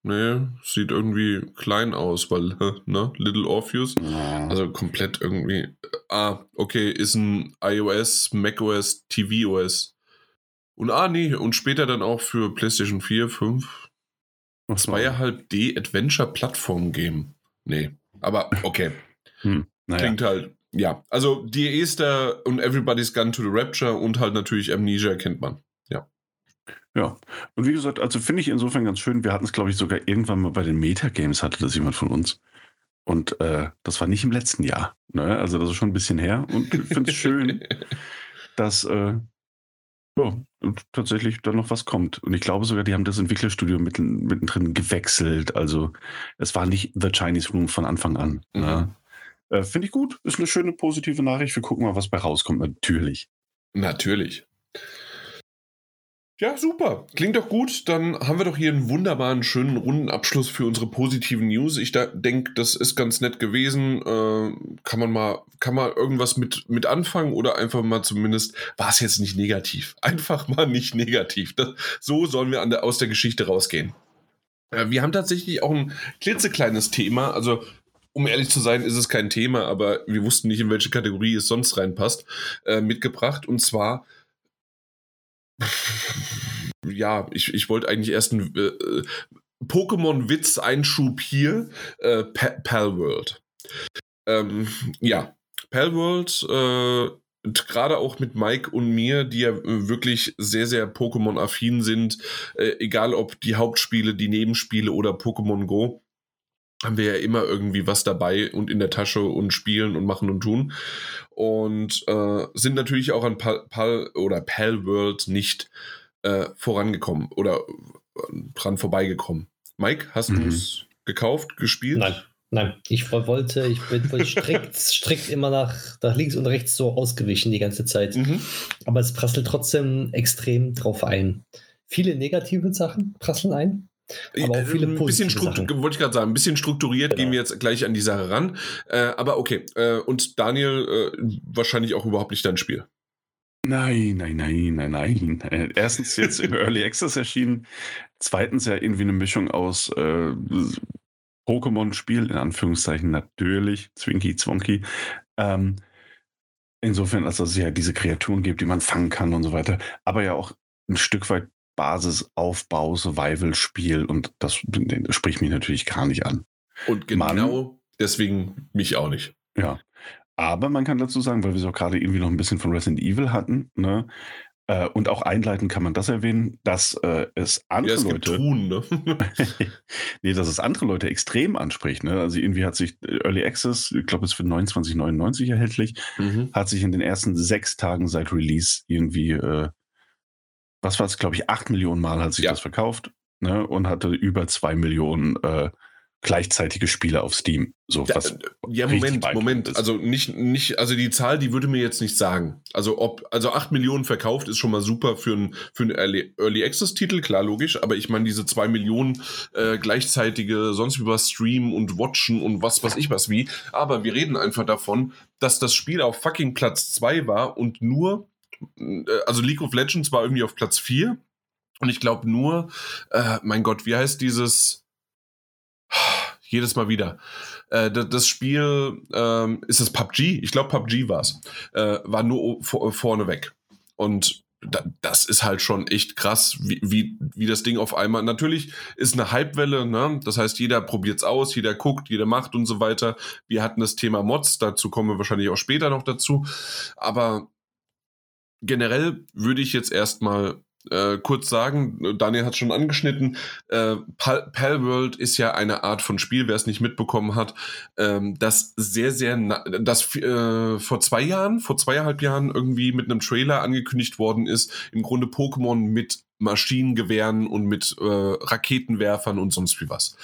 nee, sieht irgendwie klein aus, weil, ne, Little Orpheus. Ja. Also komplett irgendwie. Ah, okay, ist ein iOS, macOS, tvOS. Und ah, nee, und später dann auch für PlayStation 4, 5, Zweieinhalb D Adventure Plattform Game. Nee, aber okay. Hm, naja. Klingt halt, ja. Also die Esther und Everybody's Gone to the Rapture und halt natürlich Amnesia kennt man. Ja. Und wie gesagt, also finde ich insofern ganz schön. Wir hatten es, glaube ich, sogar irgendwann mal bei den Metagames, hatte das jemand von uns. Und äh, das war nicht im letzten Jahr. Ne? Also das ist schon ein bisschen her. Und ich finde es schön, dass äh, ja, tatsächlich dann noch was kommt. Und ich glaube sogar, die haben das Entwicklerstudio mitten, mittendrin gewechselt. Also es war nicht The Chinese Room von Anfang an. Ne? Mhm. Ne? Äh, Finde ich gut. Ist eine schöne positive Nachricht. Wir gucken mal, was bei rauskommt. Natürlich. Natürlich. Ja, super. Klingt doch gut. Dann haben wir doch hier einen wunderbaren, schönen, runden Abschluss für unsere positiven News. Ich denke, das ist ganz nett gewesen. Äh, kann man mal, kann man irgendwas mit, mit anfangen oder einfach mal zumindest, war es jetzt nicht negativ. Einfach mal nicht negativ. Das, so sollen wir der, aus der Geschichte rausgehen. Äh, wir haben tatsächlich auch ein klitzekleines Thema. Also, um ehrlich zu sein, ist es kein Thema, aber wir wussten nicht, in welche Kategorie es sonst reinpasst, äh, mitgebracht. Und zwar ja, ich, ich wollte eigentlich erst ein, äh, Pokémon-Witz-Einschub hier, äh, Palworld. Ähm, ja, Palworld, äh, gerade auch mit Mike und mir, die ja wirklich sehr, sehr Pokémon-affin sind, äh, egal ob die Hauptspiele, die Nebenspiele oder Pokémon Go, haben wir ja immer irgendwie was dabei und in der Tasche und spielen und machen und tun. Und äh, sind natürlich auch an Pal, Pal oder Pal World nicht äh, vorangekommen oder äh, dran vorbeigekommen. Mike, hast mhm. du es gekauft, gespielt? Nein. Nein, ich wollte, ich bin strikt, strikt immer nach, nach links und rechts so ausgewichen die ganze Zeit. Mhm. Aber es prasselt trotzdem extrem drauf ein. Viele negative Sachen prasseln ein. Aber auch viele ein bisschen Sachen. wollte ich gerade sagen, ein bisschen strukturiert genau. gehen wir jetzt gleich an die Sache ran. Äh, aber okay, äh, und Daniel, äh, wahrscheinlich auch überhaupt nicht dein Spiel. Nein, nein, nein, nein, nein. Äh, erstens jetzt im Early Access erschienen. Zweitens ja irgendwie eine Mischung aus äh, Pokémon-Spiel, in Anführungszeichen natürlich, Zwinky, Zwonky. Ähm, insofern, als dass es ja diese Kreaturen gibt, die man fangen kann und so weiter. Aber ja auch ein Stück weit Basisaufbau, Survival-Spiel und das, das, spricht mich natürlich gar nicht an. Und genau man, deswegen mich auch nicht. Ja. Aber man kann dazu sagen, weil wir so gerade irgendwie noch ein bisschen von Resident Evil hatten, ne? Äh, und auch einleiten kann man das erwähnen, dass äh, es andere ja, es Leute. Tun, ne? nee, dass es andere Leute extrem anspricht. Ne? Also irgendwie hat sich Early Access, ich glaube, es ist für 29,99 erhältlich, mhm. hat sich in den ersten sechs Tagen seit Release irgendwie, äh, was war es, glaube ich, acht Millionen Mal hat sich ja. das verkauft ne? und hatte über zwei Millionen äh, gleichzeitige Spiele auf Steam. So was ja, Moment, Moment. Ist. Also nicht, nicht, also die Zahl, die würde mir jetzt nicht sagen. Also ob, also 8 Millionen verkauft ist schon mal super für einen für einen Early, Access Titel, klar, logisch, aber ich meine, diese 2 Millionen äh, gleichzeitige, sonst wie was streamen und watchen und was weiß ich was wie. Aber wir reden einfach davon, dass das Spiel auf fucking Platz 2 war und nur, äh, also League of Legends war irgendwie auf Platz 4. Und ich glaube nur, äh, mein Gott, wie heißt dieses, jedes Mal wieder. Äh, das Spiel ähm, ist es PUBG. Ich glaube, PUBG war's. Äh, war nur vorne weg. Und das ist halt schon echt krass, wie, wie, wie das Ding auf einmal. Natürlich ist eine Hypewelle, ne? Das heißt, jeder probiert's aus, jeder guckt, jeder macht und so weiter. Wir hatten das Thema Mods, dazu kommen wir wahrscheinlich auch später noch dazu. Aber generell würde ich jetzt erstmal äh, kurz sagen, Daniel hat schon angeschnitten, äh, Pal Palworld ist ja eine Art von Spiel, wer es nicht mitbekommen hat, ähm, das sehr, sehr, das äh, vor zwei Jahren, vor zweieinhalb Jahren irgendwie mit einem Trailer angekündigt worden ist, im Grunde Pokémon mit Maschinengewehren und mit äh, Raketenwerfern und sonst wie was.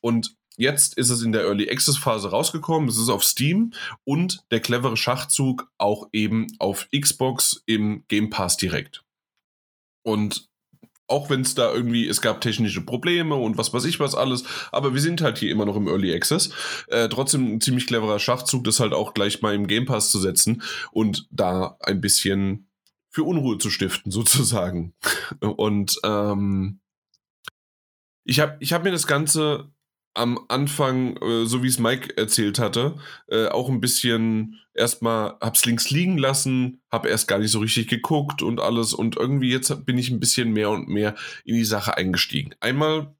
Und Jetzt ist es in der Early Access Phase rausgekommen. Es ist auf Steam und der clevere Schachzug auch eben auf Xbox im Game Pass direkt. Und auch wenn es da irgendwie, es gab technische Probleme und was weiß ich was alles, aber wir sind halt hier immer noch im Early Access. Äh, trotzdem ein ziemlich cleverer Schachzug, das halt auch gleich mal im Game Pass zu setzen und da ein bisschen für Unruhe zu stiften, sozusagen. Und ähm, ich habe ich hab mir das Ganze am Anfang, äh, so wie es Mike erzählt hatte, äh, auch ein bisschen erstmal hab's links liegen lassen, hab erst gar nicht so richtig geguckt und alles. Und irgendwie jetzt bin ich ein bisschen mehr und mehr in die Sache eingestiegen. Einmal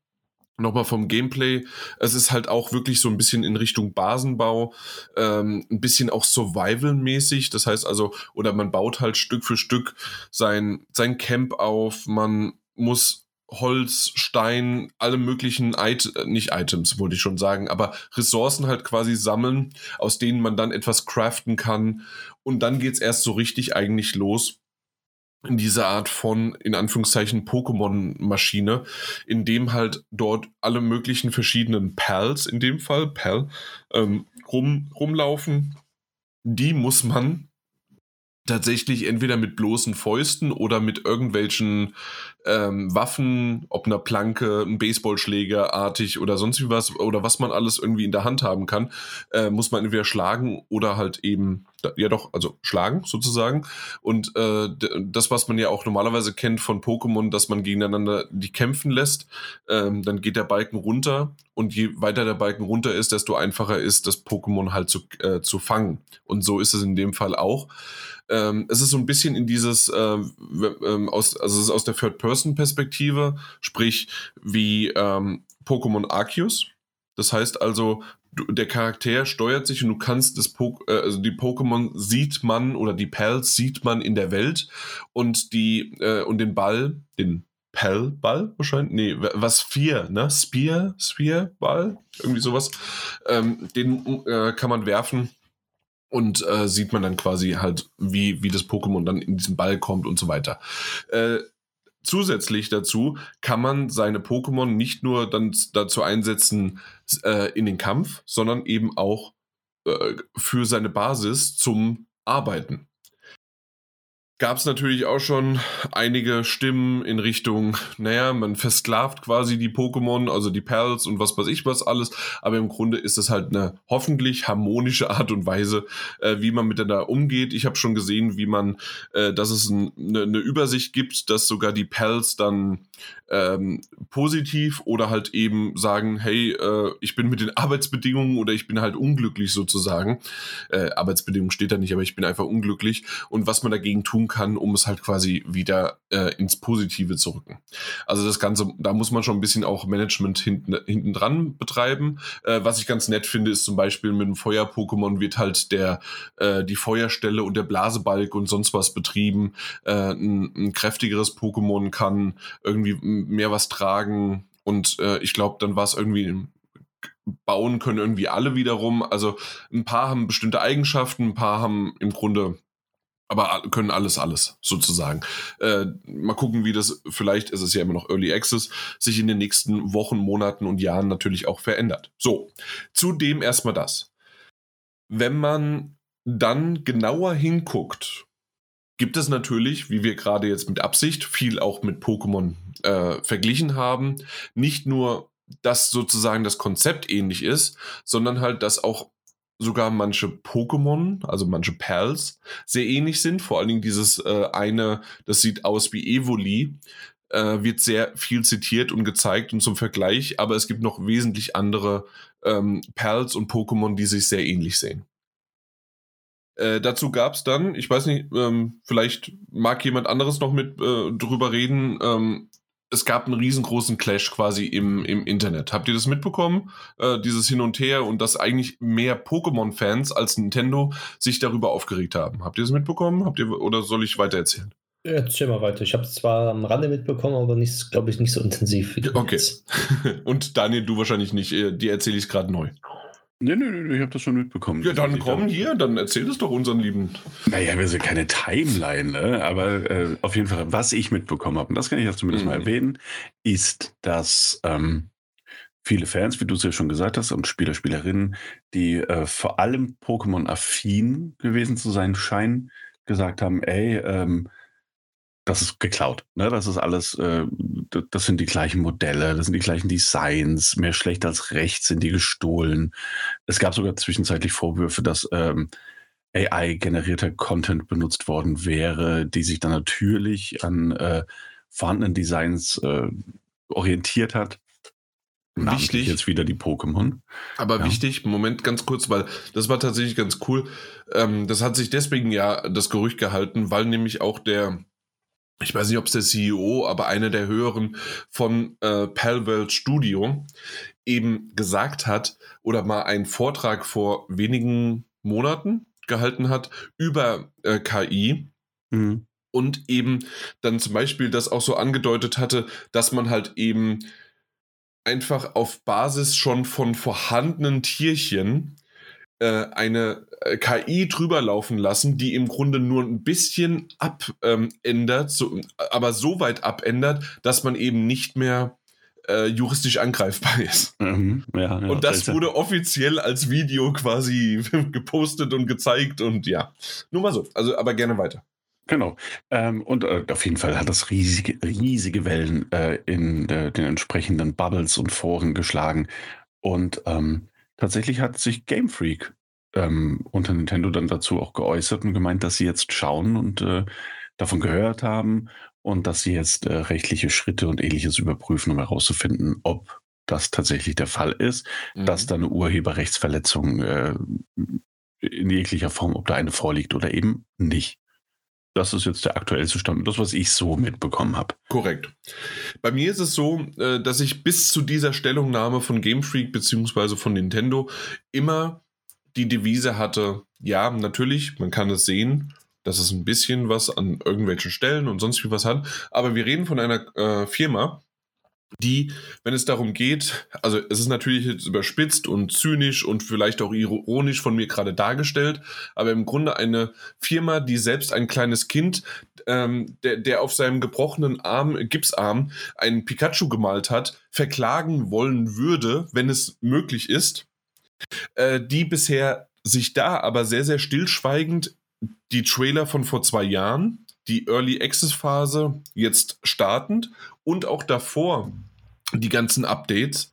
nochmal vom Gameplay, es ist halt auch wirklich so ein bisschen in Richtung Basenbau, ähm, ein bisschen auch Survival-mäßig, das heißt also, oder man baut halt Stück für Stück sein, sein Camp auf, man muss Holz, Stein, alle möglichen, It äh, nicht Items, wollte ich schon sagen, aber Ressourcen halt quasi sammeln, aus denen man dann etwas craften kann. Und dann geht's erst so richtig eigentlich los in diese Art von, in Anführungszeichen, Pokémon-Maschine, in dem halt dort alle möglichen verschiedenen Pals, in dem Fall, Pal, ähm, rum, rumlaufen. Die muss man tatsächlich entweder mit bloßen Fäusten oder mit irgendwelchen ähm, Waffen, ob einer Planke, ein Baseballschläger artig oder sonst wie was oder was man alles irgendwie in der Hand haben kann, äh, muss man entweder schlagen oder halt eben ja doch, also schlagen sozusagen. Und äh, das, was man ja auch normalerweise kennt von Pokémon, dass man gegeneinander die kämpfen lässt, ähm, dann geht der Balken runter und je weiter der Balken runter ist, desto einfacher ist das Pokémon halt zu, äh, zu fangen. Und so ist es in dem Fall auch. Ähm, es ist so ein bisschen in dieses, äh, ähm, aus, also es ist aus der Third-Person-Perspektive, sprich, wie ähm, Pokémon Arceus. Das heißt also, du, der Charakter steuert sich und du kannst das po äh, also die Pokémon sieht man oder die Pals sieht man in der Welt und die äh, und den Ball, den Pal-Ball wahrscheinlich? Nee, was vier, ne? Spear, Spear-Ball, irgendwie sowas. Ähm, den äh, kann man werfen und äh, sieht man dann quasi halt, wie, wie das Pokémon dann in diesen Ball kommt und so weiter. Äh, zusätzlich dazu kann man seine Pokémon nicht nur dann dazu einsetzen äh, in den Kampf, sondern eben auch äh, für seine Basis zum Arbeiten gab es natürlich auch schon einige Stimmen in Richtung, naja, man versklavt quasi die Pokémon, also die Pals und was weiß ich was alles, aber im Grunde ist es halt eine hoffentlich harmonische Art und Weise, äh, wie man miteinander umgeht. Ich habe schon gesehen, wie man, äh, dass es ein, eine, eine Übersicht gibt, dass sogar die Pals dann ähm, positiv oder halt eben sagen, hey, äh, ich bin mit den Arbeitsbedingungen oder ich bin halt unglücklich sozusagen. Äh, Arbeitsbedingungen steht da nicht, aber ich bin einfach unglücklich und was man dagegen tun kann, um es halt quasi wieder äh, ins Positive zu rücken. Also das Ganze, da muss man schon ein bisschen auch Management hinten, hinten dran betreiben. Äh, was ich ganz nett finde, ist zum Beispiel mit dem Feuer-Pokémon wird halt der, äh, die Feuerstelle und der Blasebalg und sonst was betrieben. Äh, ein, ein kräftigeres Pokémon kann irgendwie mehr was tragen und äh, ich glaube, dann war es irgendwie bauen können irgendwie alle wiederum. Also ein paar haben bestimmte Eigenschaften, ein paar haben im Grunde aber können alles, alles sozusagen. Äh, mal gucken, wie das vielleicht, ist es ja immer noch Early Access, sich in den nächsten Wochen, Monaten und Jahren natürlich auch verändert. So, zudem erstmal das. Wenn man dann genauer hinguckt, gibt es natürlich, wie wir gerade jetzt mit Absicht viel auch mit Pokémon äh, verglichen haben, nicht nur, dass sozusagen das Konzept ähnlich ist, sondern halt, dass auch sogar manche Pokémon, also manche Pals, sehr ähnlich sind. Vor allen Dingen dieses äh, eine, das sieht aus wie Evoli, äh, wird sehr viel zitiert und gezeigt und zum Vergleich, aber es gibt noch wesentlich andere ähm, Pals und Pokémon, die sich sehr ähnlich sehen. Äh, dazu gab es dann, ich weiß nicht, ähm, vielleicht mag jemand anderes noch mit äh, drüber reden, ähm, es gab einen riesengroßen Clash quasi im, im Internet. Habt ihr das mitbekommen? Äh, dieses Hin und Her und dass eigentlich mehr Pokémon-Fans als Nintendo sich darüber aufgeregt haben. Habt ihr das mitbekommen? Habt ihr, oder soll ich weiter erzählen? Erzähl mal weiter. Ich habe es zwar am Rande mitbekommen, aber nicht, glaube ich, nicht so intensiv wie du. Okay. und Daniel, du wahrscheinlich nicht. Äh, dir erzähle ich es gerade neu. Nee, nee, nee, ich habe das schon mitbekommen. Ja, dann komm hier, dann erzähl es doch unseren Lieben. Naja, wir sind keine Timeline, ne? aber äh, auf jeden Fall, was ich mitbekommen habe, und das kann ich jetzt zumindest mhm. mal erwähnen, ist, dass ähm, viele Fans, wie du es ja schon gesagt hast, und Spieler, Spielerinnen, die äh, vor allem Pokémon-affin gewesen zu sein scheinen, gesagt haben, ey, ähm, das ist geklaut. Ne? Das ist alles, äh, das sind die gleichen Modelle, das sind die gleichen Designs, mehr schlecht als recht sind die gestohlen. Es gab sogar zwischenzeitlich Vorwürfe, dass ähm, AI-generierter Content benutzt worden wäre, die sich dann natürlich an äh, vorhandenen Designs äh, orientiert hat. Wichtig. Jetzt wieder die Pokémon. Aber ja. wichtig, Moment ganz kurz, weil das war tatsächlich ganz cool. Ähm, das hat sich deswegen ja das Gerücht gehalten, weil nämlich auch der ich weiß nicht, ob es der CEO, aber einer der höheren von äh, Palworld Studio eben gesagt hat oder mal einen Vortrag vor wenigen Monaten gehalten hat über äh, KI. Mhm. Und eben dann zum Beispiel das auch so angedeutet hatte, dass man halt eben einfach auf Basis schon von vorhandenen Tierchen eine äh, KI drüber laufen lassen, die im Grunde nur ein bisschen abändert, so, aber so weit abändert, dass man eben nicht mehr äh, juristisch angreifbar ist. Mhm, ja, ja, und das wurde offiziell als Video quasi gepostet und gezeigt und ja, nur mal so. Also, aber gerne weiter. Genau. Ähm, und äh, auf jeden Fall hat das riesige, riesige Wellen äh, in äh, den entsprechenden Bubbles und Foren geschlagen. Und ähm, Tatsächlich hat sich Game Freak ähm, unter Nintendo dann dazu auch geäußert und gemeint, dass sie jetzt schauen und äh, davon gehört haben und dass sie jetzt äh, rechtliche Schritte und ähnliches überprüfen, um herauszufinden, ob das tatsächlich der Fall ist, mhm. dass da eine Urheberrechtsverletzung äh, in jeglicher Form, ob da eine vorliegt oder eben nicht. Das ist jetzt der aktuellste Stand, das, was ich so mitbekommen habe. Korrekt. Bei mir ist es so, äh, dass ich bis zu dieser Stellungnahme von Game Freak bzw. von Nintendo immer die Devise hatte, ja, natürlich, man kann es sehen, dass es ein bisschen was an irgendwelchen Stellen und sonst wie was hat, aber wir reden von einer äh, Firma, die, wenn es darum geht, also es ist natürlich jetzt überspitzt und zynisch und vielleicht auch ironisch von mir gerade dargestellt, aber im Grunde eine Firma, die selbst ein kleines Kind, ähm, der, der auf seinem gebrochenen Arm, Gipsarm, einen Pikachu gemalt hat, verklagen wollen würde, wenn es möglich ist, äh, die bisher sich da aber sehr, sehr stillschweigend die Trailer von vor zwei Jahren die Early Access Phase jetzt startend und auch davor die ganzen Updates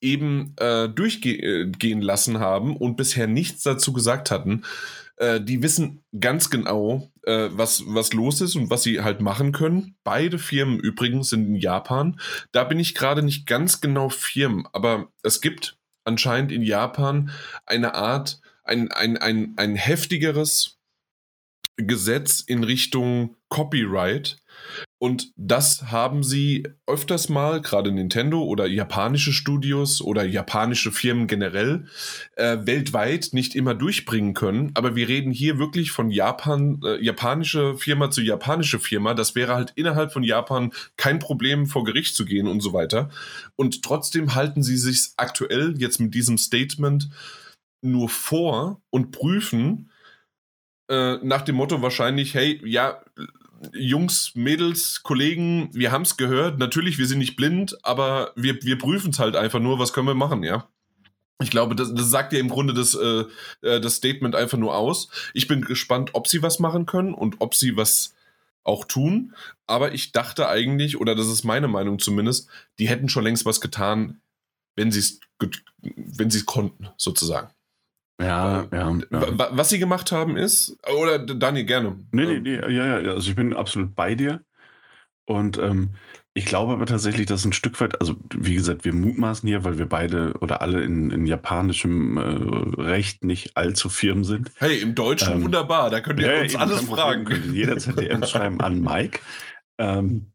eben äh, durchgehen lassen haben und bisher nichts dazu gesagt hatten. Äh, die wissen ganz genau, äh, was, was los ist und was sie halt machen können. Beide Firmen übrigens sind in Japan. Da bin ich gerade nicht ganz genau Firmen, aber es gibt anscheinend in Japan eine Art, ein, ein, ein, ein heftigeres Gesetz in Richtung Copyright. Und das haben sie öfters mal, gerade Nintendo oder japanische Studios oder japanische Firmen generell, äh, weltweit nicht immer durchbringen können. Aber wir reden hier wirklich von Japan, äh, japanische Firma zu japanische Firma. Das wäre halt innerhalb von Japan kein Problem, vor Gericht zu gehen und so weiter. Und trotzdem halten sie sich aktuell jetzt mit diesem Statement nur vor und prüfen, äh, nach dem Motto wahrscheinlich, hey, ja, Jungs, Mädels, Kollegen, wir haben es gehört. Natürlich, wir sind nicht blind, aber wir, wir prüfen es halt einfach nur, was können wir machen, ja. Ich glaube, das, das sagt ja im Grunde das, äh, äh, das Statement einfach nur aus. Ich bin gespannt, ob sie was machen können und ob sie was auch tun. Aber ich dachte eigentlich, oder das ist meine Meinung zumindest, die hätten schon längst was getan, wenn sie wenn sie es konnten, sozusagen. Ja, ja, ja, Was sie gemacht haben ist, oder Daniel, gerne. Nee, nee, nee, ja, ja, also ich bin absolut bei dir. Und ähm, ich glaube aber tatsächlich, dass ein Stück weit, also wie gesagt, wir mutmaßen hier, weil wir beide oder alle in, in japanischem äh, Recht nicht allzu firm sind. Hey, im Deutschen ähm, wunderbar, da könnt ihr ja, uns alles fragen. Könnt ihr jederzeit DM schreiben an Mike. Ähm,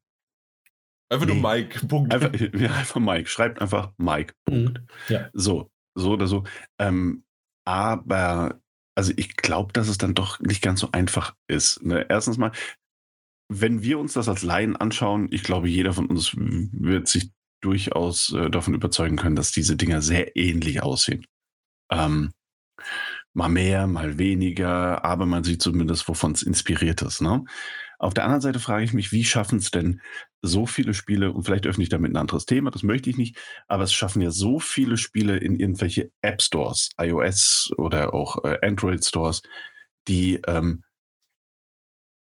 einfach nee, nur Mike, Punkt. Einfach, ja, einfach Mike, schreibt einfach Mike, Punkt. Mhm, ja. So, so oder so. Ähm, aber also ich glaube, dass es dann doch nicht ganz so einfach ist. Ne? Erstens mal, wenn wir uns das als Laien anschauen, ich glaube, jeder von uns wird sich durchaus äh, davon überzeugen können, dass diese Dinger sehr ähnlich aussehen. Ähm, mal mehr, mal weniger, aber man sieht zumindest, wovon es inspiriert ist. Ne? Auf der anderen Seite frage ich mich, wie schaffen es denn so viele Spiele, und vielleicht öffne ich damit ein anderes Thema, das möchte ich nicht, aber es schaffen ja so viele Spiele in irgendwelche App Stores, iOS oder auch äh, Android Stores, die ähm,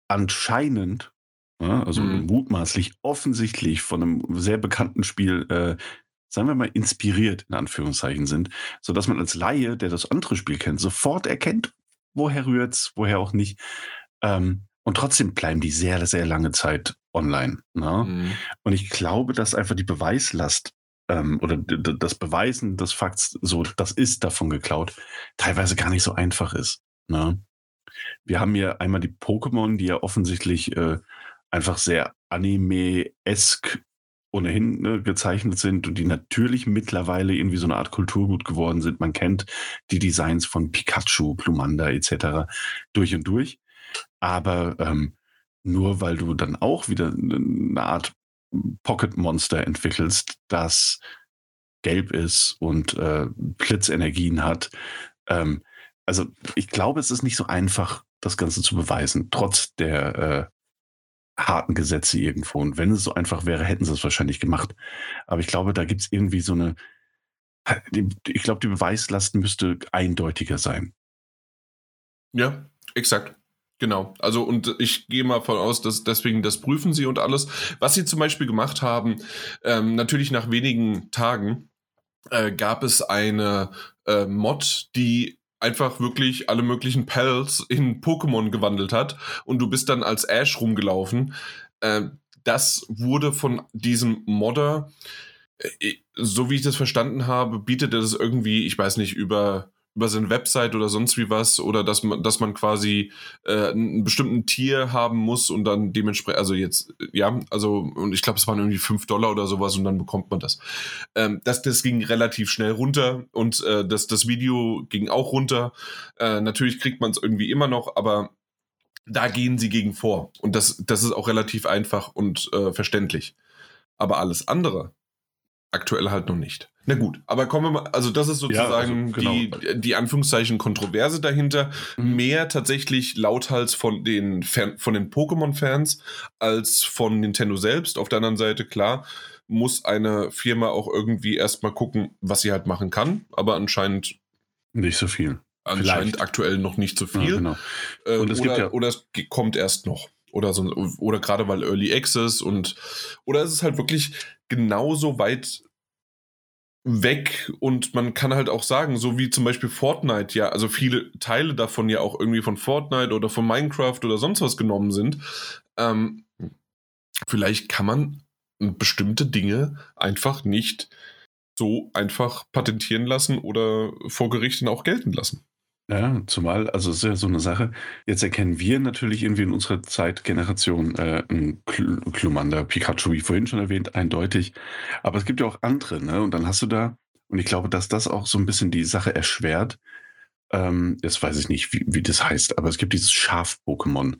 anscheinend, ja, also mhm. mutmaßlich offensichtlich von einem sehr bekannten Spiel, äh, sagen wir mal, inspiriert in Anführungszeichen sind, sodass man als Laie, der das andere Spiel kennt, sofort erkennt, woher rührt's, woher auch nicht. Ähm, und trotzdem bleiben die sehr, sehr lange Zeit online. Ne? Mhm. Und ich glaube, dass einfach die Beweislast ähm, oder das Beweisen des Fakts, so das ist davon geklaut, teilweise gar nicht so einfach ist. Ne? Wir haben hier einmal die Pokémon, die ja offensichtlich äh, einfach sehr anime-esk ohnehin ne, gezeichnet sind und die natürlich mittlerweile irgendwie so eine Art Kulturgut geworden sind. Man kennt die Designs von Pikachu, Plumanda etc. durch und durch. Aber ähm, nur weil du dann auch wieder eine Art Pocket Monster entwickelst, das gelb ist und äh, Blitzenergien hat. Ähm, also ich glaube, es ist nicht so einfach, das Ganze zu beweisen, trotz der äh, harten Gesetze irgendwo. Und wenn es so einfach wäre, hätten sie es wahrscheinlich gemacht. Aber ich glaube, da gibt es irgendwie so eine, ich glaube, die Beweislast müsste eindeutiger sein. Ja, exakt. Genau, also und ich gehe mal von aus, dass deswegen das prüfen sie und alles. Was sie zum Beispiel gemacht haben, ähm, natürlich nach wenigen Tagen äh, gab es eine äh, Mod, die einfach wirklich alle möglichen Pals in Pokémon gewandelt hat und du bist dann als Ash rumgelaufen. Äh, das wurde von diesem Modder, äh, so wie ich das verstanden habe, bietet es irgendwie, ich weiß nicht, über über seine Website oder sonst wie was oder dass man, dass man quasi äh, einen bestimmten Tier haben muss und dann dementsprechend, also jetzt, ja, also, und ich glaube, es waren irgendwie 5 Dollar oder sowas und dann bekommt man das. Ähm, das, das ging relativ schnell runter und äh, das, das Video ging auch runter. Äh, natürlich kriegt man es irgendwie immer noch, aber da gehen sie gegen vor. Und das, das ist auch relativ einfach und äh, verständlich. Aber alles andere aktuell halt noch nicht. Na gut, aber kommen wir mal, also das ist sozusagen ja, also, genau. die, die Anführungszeichen Kontroverse dahinter. Mhm. Mehr tatsächlich lauthals von den Fan, von den Pokémon-Fans als von Nintendo selbst. Auf der anderen Seite, klar, muss eine Firma auch irgendwie erstmal gucken, was sie halt machen kann, aber anscheinend nicht so viel. Anscheinend Vielleicht. aktuell noch nicht so viel. Ja, genau. äh, und es oder, gibt ja oder es kommt erst noch. Oder so, oder gerade weil Early Access und oder es ist halt wirklich genauso weit weg und man kann halt auch sagen, so wie zum Beispiel Fortnite, ja, also viele Teile davon ja auch irgendwie von Fortnite oder von Minecraft oder sonst was genommen sind. Ähm, vielleicht kann man bestimmte Dinge einfach nicht so einfach patentieren lassen oder vor Gerichten auch gelten lassen. Ja, zumal, also es ist ja so eine Sache. Jetzt erkennen wir natürlich irgendwie in unserer Zeitgeneration äh, ein Klumander, Pikachu, wie vorhin schon erwähnt, eindeutig. Aber es gibt ja auch andere, ne? Und dann hast du da, und ich glaube, dass das auch so ein bisschen die Sache erschwert. Ähm, jetzt weiß ich nicht, wie, wie das heißt, aber es gibt dieses Schaf-Pokémon,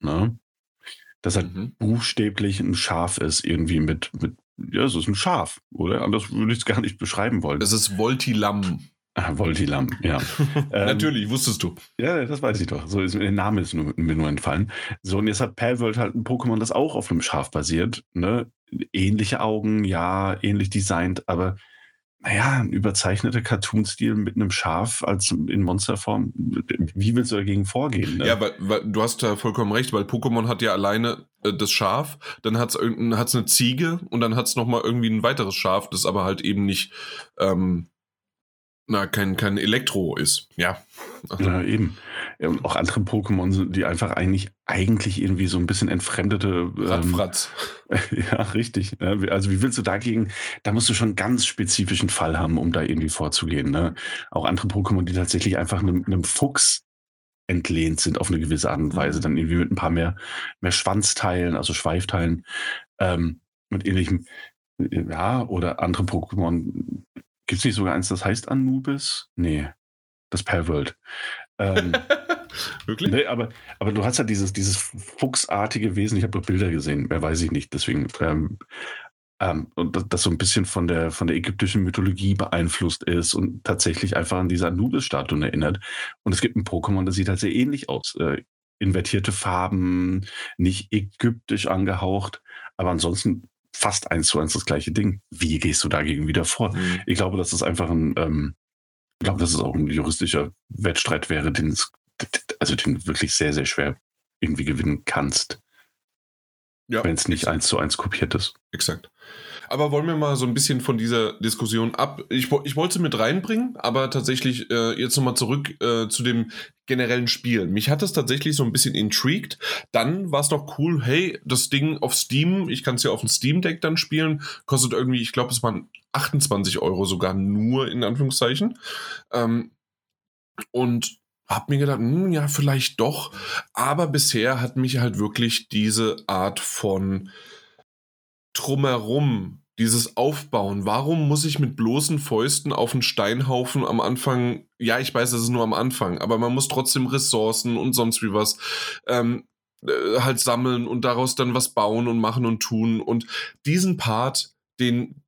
ne? Das halt mhm. buchstäblich ein Schaf ist, irgendwie mit, mit, ja, es ist ein Schaf, oder? Anders würde ich es gar nicht beschreiben wollen. Das ist Voltilam. Ah, Voltilam, ja. ähm, Natürlich, wusstest du. Ja, das weiß ich doch. So ist, der Name ist nur, mir nur entfallen. So, und jetzt hat Palworld halt ein Pokémon, das auch auf einem Schaf basiert. Ne? Ähnliche Augen, ja, ähnlich designt, aber naja, ein überzeichneter Cartoon-Stil mit einem Schaf als in Monsterform. Wie willst du dagegen vorgehen? Ne? Ja, weil, weil, du hast da vollkommen recht, weil Pokémon hat ja alleine äh, das Schaf, dann hat es eine Ziege und dann hat es nochmal irgendwie ein weiteres Schaf, das aber halt eben nicht ähm, na, kein, kein Elektro ist. Ja. Also. Ja, eben. Und auch andere Pokémon, sind, die einfach eigentlich, eigentlich irgendwie so ein bisschen entfremdete. Radfratz. Ähm, ja, richtig. Also, wie willst du dagegen? Da musst du schon einen ganz spezifischen Fall haben, um da irgendwie vorzugehen. Ne? Auch andere Pokémon, die tatsächlich einfach einem, einem Fuchs entlehnt sind auf eine gewisse Art und mhm. Weise, dann irgendwie mit ein paar mehr, mehr Schwanzteilen, also Schweifteilen, ähm, mit ähnlichem, ja, oder andere Pokémon, Gibt es nicht sogar eins, das heißt Anubis? Nee, das Perworld. Ähm, Wirklich? Nee, aber, aber du hast ja dieses, dieses fuchsartige Wesen, ich habe doch Bilder gesehen, mehr weiß ich nicht, deswegen. Ähm, ähm, und das, das, so ein bisschen von der, von der ägyptischen Mythologie beeinflusst ist und tatsächlich einfach an diese Anubis-Statuen erinnert. Und es gibt ein Pokémon, das sieht halt sehr ähnlich aus. Äh, invertierte Farben, nicht ägyptisch angehaucht, aber ansonsten fast eins zu eins das gleiche Ding. Wie gehst du dagegen wieder vor? Mhm. Ich glaube, dass es einfach ein, ähm, ich glaube, dass es auch ein juristischer Wettstreit wäre, den es, also den wirklich sehr, sehr schwer irgendwie gewinnen kannst. Ja, wenn es nicht eins zu eins kopiert ist. Exakt. Aber wollen wir mal so ein bisschen von dieser Diskussion ab. Ich, ich wollte sie mit reinbringen, aber tatsächlich äh, jetzt nochmal zurück äh, zu dem generellen Spiel. Mich hat das tatsächlich so ein bisschen intrigued. Dann war es noch cool, hey, das Ding auf Steam, ich kann es ja auf dem Steam Deck dann spielen, kostet irgendwie, ich glaube, es waren 28 Euro sogar nur in Anführungszeichen. Ähm, und hab mir gedacht, hm, ja, vielleicht doch. Aber bisher hat mich halt wirklich diese Art von drumherum, dieses Aufbauen. Warum muss ich mit bloßen Fäusten auf einen Steinhaufen am Anfang, ja, ich weiß, das ist nur am Anfang, aber man muss trotzdem Ressourcen und sonst wie was ähm, äh, halt sammeln und daraus dann was bauen und machen und tun. Und diesen Part, den,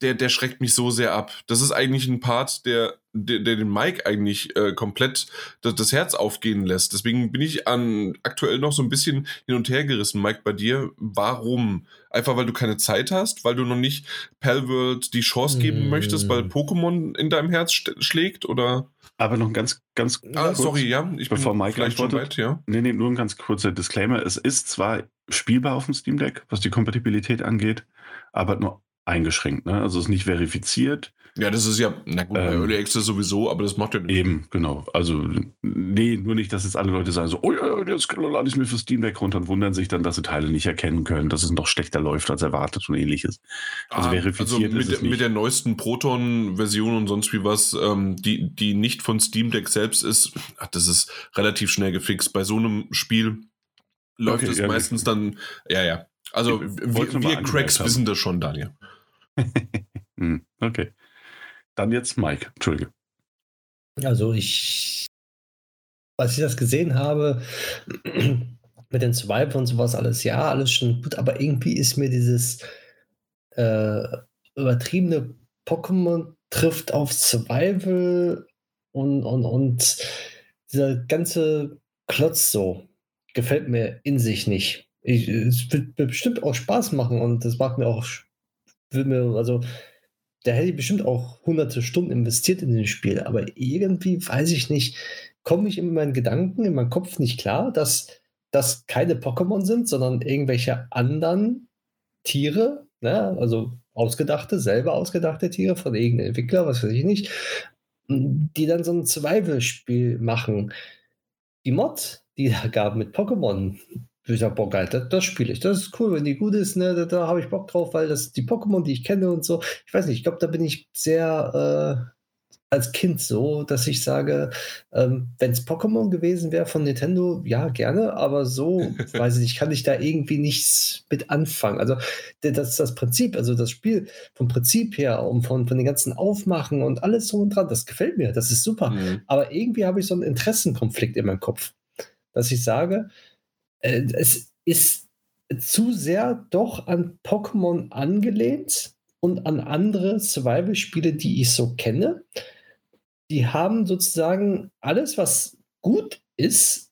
der, der schreckt mich so sehr ab. Das ist eigentlich ein Part, der, der, der den Mike eigentlich äh, komplett das, das, Herz aufgehen lässt. Deswegen bin ich an aktuell noch so ein bisschen hin und her gerissen. Mike, bei dir, warum? Einfach weil du keine Zeit hast, weil du noch nicht Palworld die Chance geben mm. möchtest, weil Pokémon in deinem Herz schlägt oder? Aber noch ein ganz, ganz ah, kurz, sorry, ja, ich bevor Mike vielleicht schon weit, ja. Nee, nee, nur ein ganz kurzer Disclaimer. Es ist zwar spielbar auf dem Steam Deck, was die Kompatibilität angeht, aber nur eingeschränkt. Ne? Also es ist nicht verifiziert. Ja, das ist ja, na gut, ähm, Early Access sowieso, aber das macht ja nicht. Eben, genau. Also, nee, nur nicht, dass jetzt alle Leute sagen so, oh ja, jetzt lade ich mir für Steam Deck runter und wundern sich dann, dass sie Teile nicht erkennen können, dass es noch schlechter läuft als erwartet und ähnliches. Also ah, verifiziert also mit, ist es nicht. mit der neuesten Proton-Version und sonst wie was, ähm, die, die nicht von Steam Deck selbst ist, ach, das ist relativ schnell gefixt. Bei so einem Spiel läuft okay, es ja, meistens dann, ja, ja. Also wir, wir Cracks wissen das schon, Daniel. hm, okay. Dann jetzt Mike, Entschuldige. Also ich, als ich das gesehen habe, mit den Swipe und sowas alles, ja, alles schon gut, aber irgendwie ist mir dieses äh, übertriebene Pokémon trifft auf Survival und, und, und dieser ganze Klotz so gefällt mir in sich nicht. Ich, es wird bestimmt auch Spaß machen und das macht mir auch, will mir, also da hätte ich bestimmt auch hunderte Stunden investiert in das Spiel, aber irgendwie, weiß ich nicht, komme ich in meinen Gedanken, in meinem Kopf nicht klar, dass das keine Pokémon sind, sondern irgendwelche anderen Tiere, ne? also ausgedachte, selber ausgedachte Tiere von irgendeinem Entwickler, was weiß ich nicht, die dann so ein Survival-Spiel machen. Die Mod, die da gab mit Pokémon, ich sag, boah, geil, das, das spiele ich. Das ist cool, wenn die gut ist, ne, da, da habe ich Bock drauf, weil das die Pokémon, die ich kenne und so. Ich weiß nicht, ich glaube, da bin ich sehr äh, als Kind so, dass ich sage, ähm, wenn es Pokémon gewesen wäre von Nintendo, ja, gerne, aber so, weiß ich nicht, kann ich da irgendwie nichts mit anfangen. Also, das ist das Prinzip, also das Spiel vom Prinzip her, um von, von den ganzen Aufmachen und alles so und dran, das gefällt mir, das ist super. Mhm. Aber irgendwie habe ich so einen Interessenkonflikt in meinem Kopf, dass ich sage, äh, es ist zu sehr doch an Pokémon angelehnt und an andere Survival-Spiele, die ich so kenne. Die haben sozusagen alles, was gut ist,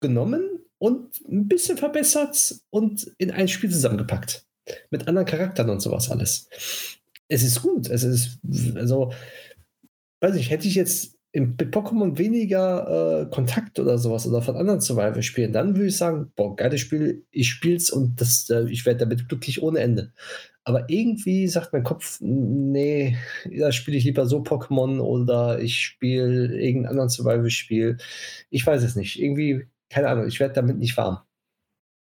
genommen und ein bisschen verbessert und in ein Spiel zusammengepackt. Mit anderen Charakteren und sowas alles. Es ist gut. Es ist, also, weiß ich, hätte ich jetzt mit Pokémon weniger äh, Kontakt oder sowas oder von anderen Survival-Spielen, dann würde ich sagen, boah, geiles Spiel, ich spiel's und das, äh, ich werde damit glücklich ohne Ende. Aber irgendwie sagt mein Kopf, nee, da spiele ich lieber so Pokémon oder ich spiele irgendein anderes Survival-Spiel. Ich weiß es nicht. Irgendwie, keine Ahnung, ich werde damit nicht warm.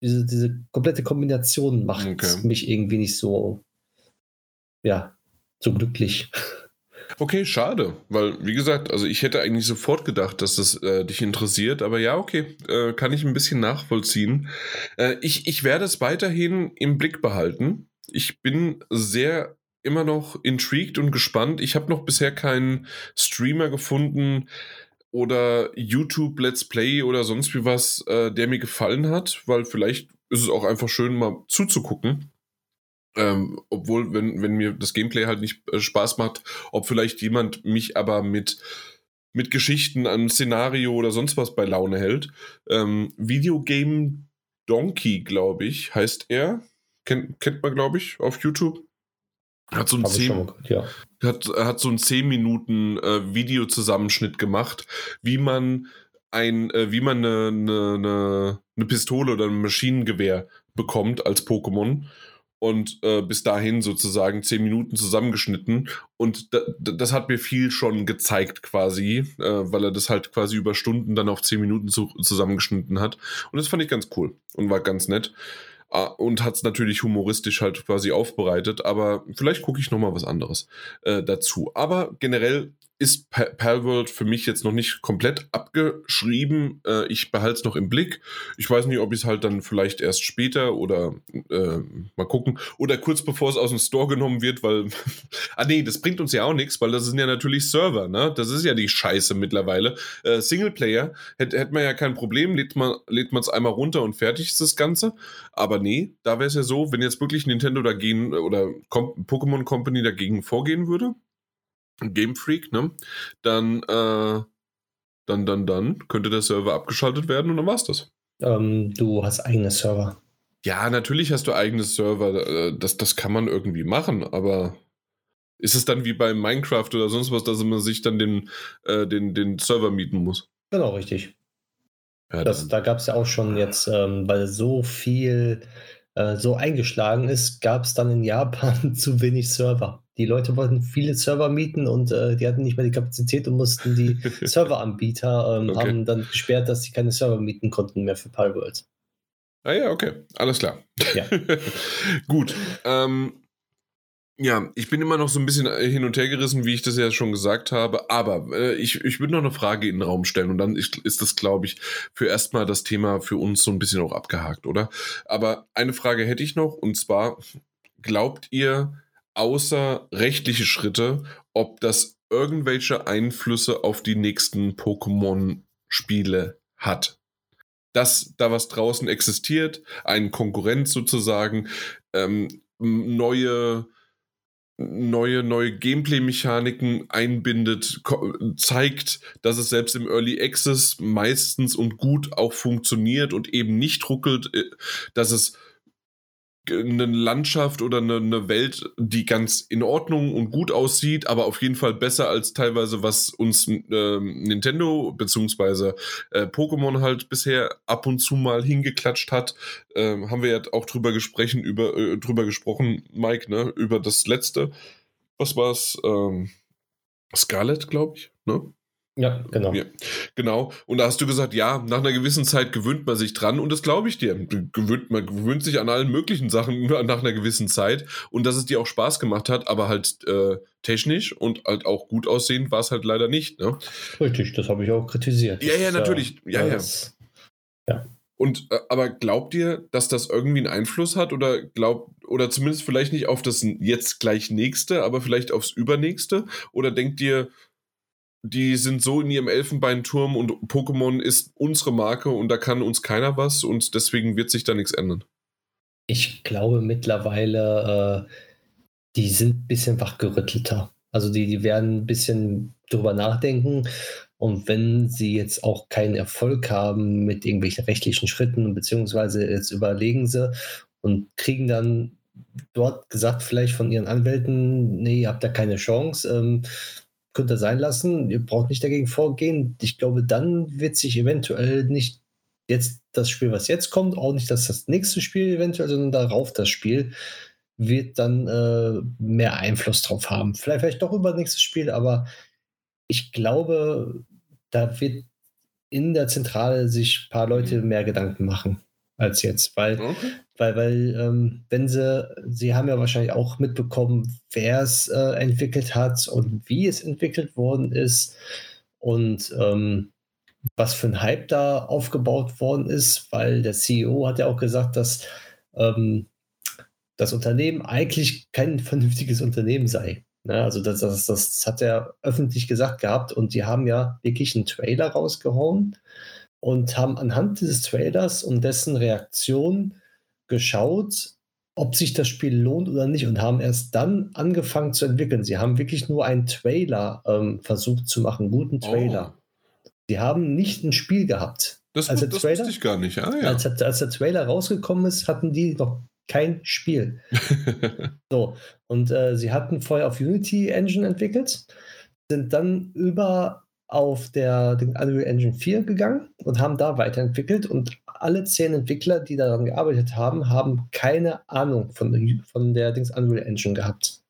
Diese, diese komplette Kombination macht okay. mich irgendwie nicht so, ja, so glücklich. Okay, schade, weil wie gesagt, also ich hätte eigentlich sofort gedacht, dass das äh, dich interessiert, aber ja, okay, äh, kann ich ein bisschen nachvollziehen. Äh, ich, ich werde es weiterhin im Blick behalten. Ich bin sehr immer noch intrigued und gespannt. Ich habe noch bisher keinen Streamer gefunden oder YouTube Let's Play oder sonst wie was, äh, der mir gefallen hat, weil vielleicht ist es auch einfach schön, mal zuzugucken. Ähm, obwohl, wenn, wenn mir das Gameplay halt nicht äh, Spaß macht, ob vielleicht jemand mich aber mit, mit Geschichten, einem Szenario oder sonst was bei Laune hält. Ähm, Videogame Donkey, glaube ich, heißt er. Kennt, kennt man, glaube ich, auf YouTube. Hat so ein 10, ja. hat, hat so ein 10 Minuten äh, Videozusammenschnitt gemacht, wie man ein, äh, wie man eine, eine, eine Pistole oder ein Maschinengewehr bekommt als Pokémon und äh, bis dahin sozusagen zehn Minuten zusammengeschnitten. Und da, das hat mir viel schon gezeigt quasi, äh, weil er das halt quasi über Stunden dann auf zehn Minuten zu, zusammengeschnitten hat. Und das fand ich ganz cool und war ganz nett. Uh, und hat es natürlich humoristisch halt quasi aufbereitet, aber vielleicht gucke ich nochmal was anderes äh, dazu. Aber generell ist Palworld für mich jetzt noch nicht komplett abgeschrieben. Äh, ich behalte es noch im Blick. Ich weiß nicht, ob ich es halt dann vielleicht erst später oder äh, mal gucken. Oder kurz bevor es aus dem Store genommen wird, weil. ah, nee, das bringt uns ja auch nichts, weil das sind ja natürlich Server, ne? Das ist ja die Scheiße mittlerweile. Äh, Singleplayer hätte hätt man ja kein Problem, lädt man es einmal runter und fertig ist das Ganze. Aber nee, da wäre es ja so, wenn jetzt wirklich Nintendo dagegen oder Com Pokémon Company dagegen vorgehen würde Game Freak, ne? Dann, äh, dann, dann, dann könnte der Server abgeschaltet werden und dann war's das. Ähm, du hast eigene Server. Ja, natürlich hast du eigene Server. Äh, das, das kann man irgendwie machen, aber ist es dann wie bei Minecraft oder sonst was, dass man sich dann den, äh, den, den Server mieten muss? Genau, richtig. Ja, das, da gab es ja auch schon jetzt, ähm, weil so viel äh, so eingeschlagen ist, gab es dann in Japan zu wenig Server. Die Leute wollten viele Server mieten und äh, die hatten nicht mehr die Kapazität und mussten die Serveranbieter ähm, okay. haben dann gesperrt, dass sie keine Server mieten konnten mehr für Palworld. Ah ja, okay, alles klar. Ja. Gut. Ähm, ja, ich bin immer noch so ein bisschen äh, hin und her gerissen, wie ich das ja schon gesagt habe. Aber äh, ich, ich würde noch eine Frage in den Raum stellen und dann ist, ist das, glaube ich, für erstmal das Thema für uns so ein bisschen auch abgehakt, oder? Aber eine Frage hätte ich noch und zwar, glaubt ihr, außer rechtliche Schritte, ob das irgendwelche Einflüsse auf die nächsten Pokémon-Spiele hat? Dass da was draußen existiert, ein Konkurrent sozusagen, ähm, neue neue, neue Gameplay-Mechaniken einbindet, zeigt, dass es selbst im Early Access meistens und gut auch funktioniert und eben nicht ruckelt, äh, dass es eine Landschaft oder eine, eine, Welt, die ganz in Ordnung und gut aussieht, aber auf jeden Fall besser als teilweise, was uns äh, Nintendo bzw. äh, Pokémon halt bisher ab und zu mal hingeklatscht hat. Äh, haben wir ja auch drüber gesprochen, über, äh, drüber gesprochen, Mike, ne? Über das letzte. Was war's? Ähm, Scarlet, glaube ich, ne? Ja, genau. Ja, genau. Und da hast du gesagt, ja, nach einer gewissen Zeit gewöhnt man sich dran und das glaube ich dir. Gewöhnt, man gewöhnt sich an allen möglichen Sachen nach einer gewissen Zeit und dass es dir auch Spaß gemacht hat, aber halt äh, technisch und halt auch gut aussehend war es halt leider nicht. Ne? Richtig, das habe ich auch kritisiert. Ja, ja, natürlich. Ja, ja. ja. Und äh, aber glaubt ihr, dass das irgendwie einen Einfluss hat oder glaubt oder zumindest vielleicht nicht auf das jetzt gleich nächste, aber vielleicht aufs übernächste? Oder denkt ihr, die sind so in ihrem Elfenbeinturm und Pokémon ist unsere Marke und da kann uns keiner was und deswegen wird sich da nichts ändern. Ich glaube mittlerweile, äh, die sind ein bisschen wachgerüttelter. Also die, die werden ein bisschen drüber nachdenken und wenn sie jetzt auch keinen Erfolg haben mit irgendwelchen rechtlichen Schritten, beziehungsweise jetzt überlegen sie und kriegen dann dort gesagt, vielleicht von ihren Anwälten, nee, ihr habt da keine Chance, ähm, könnt ihr sein lassen, ihr braucht nicht dagegen vorgehen. Ich glaube, dann wird sich eventuell nicht jetzt das Spiel, was jetzt kommt, auch nicht das, das nächste Spiel eventuell, sondern darauf das Spiel, wird dann äh, mehr Einfluss drauf haben. Vielleicht, vielleicht doch über das nächste Spiel, aber ich glaube, da wird in der Zentrale sich ein paar Leute mhm. mehr Gedanken machen als jetzt, weil, okay. Weil, weil ähm, wenn sie, sie haben ja wahrscheinlich auch mitbekommen, wer es äh, entwickelt hat und wie es entwickelt worden ist und ähm, was für ein Hype da aufgebaut worden ist, weil der CEO hat ja auch gesagt, dass ähm, das Unternehmen eigentlich kein vernünftiges Unternehmen sei. Ne? Also das, das, das hat er öffentlich gesagt gehabt und die haben ja wirklich einen Trailer rausgehauen und haben anhand dieses Trailers und dessen Reaktion geschaut, ob sich das Spiel lohnt oder nicht und haben erst dann angefangen zu entwickeln. Sie haben wirklich nur einen Trailer ähm, versucht zu machen, einen guten Trailer. Oh. Sie haben nicht ein Spiel gehabt. Das, als der das Trailer, wusste ich gar nicht. Ah, ja. als, als der Trailer rausgekommen ist, hatten die noch kein Spiel. so, und äh, sie hatten vorher auf Unity Engine entwickelt, sind dann über auf der den Unreal Engine 4 gegangen und haben da weiterentwickelt und alle zehn Entwickler, die daran gearbeitet haben, haben keine Ahnung von, von der Dings Unreal Engine gehabt.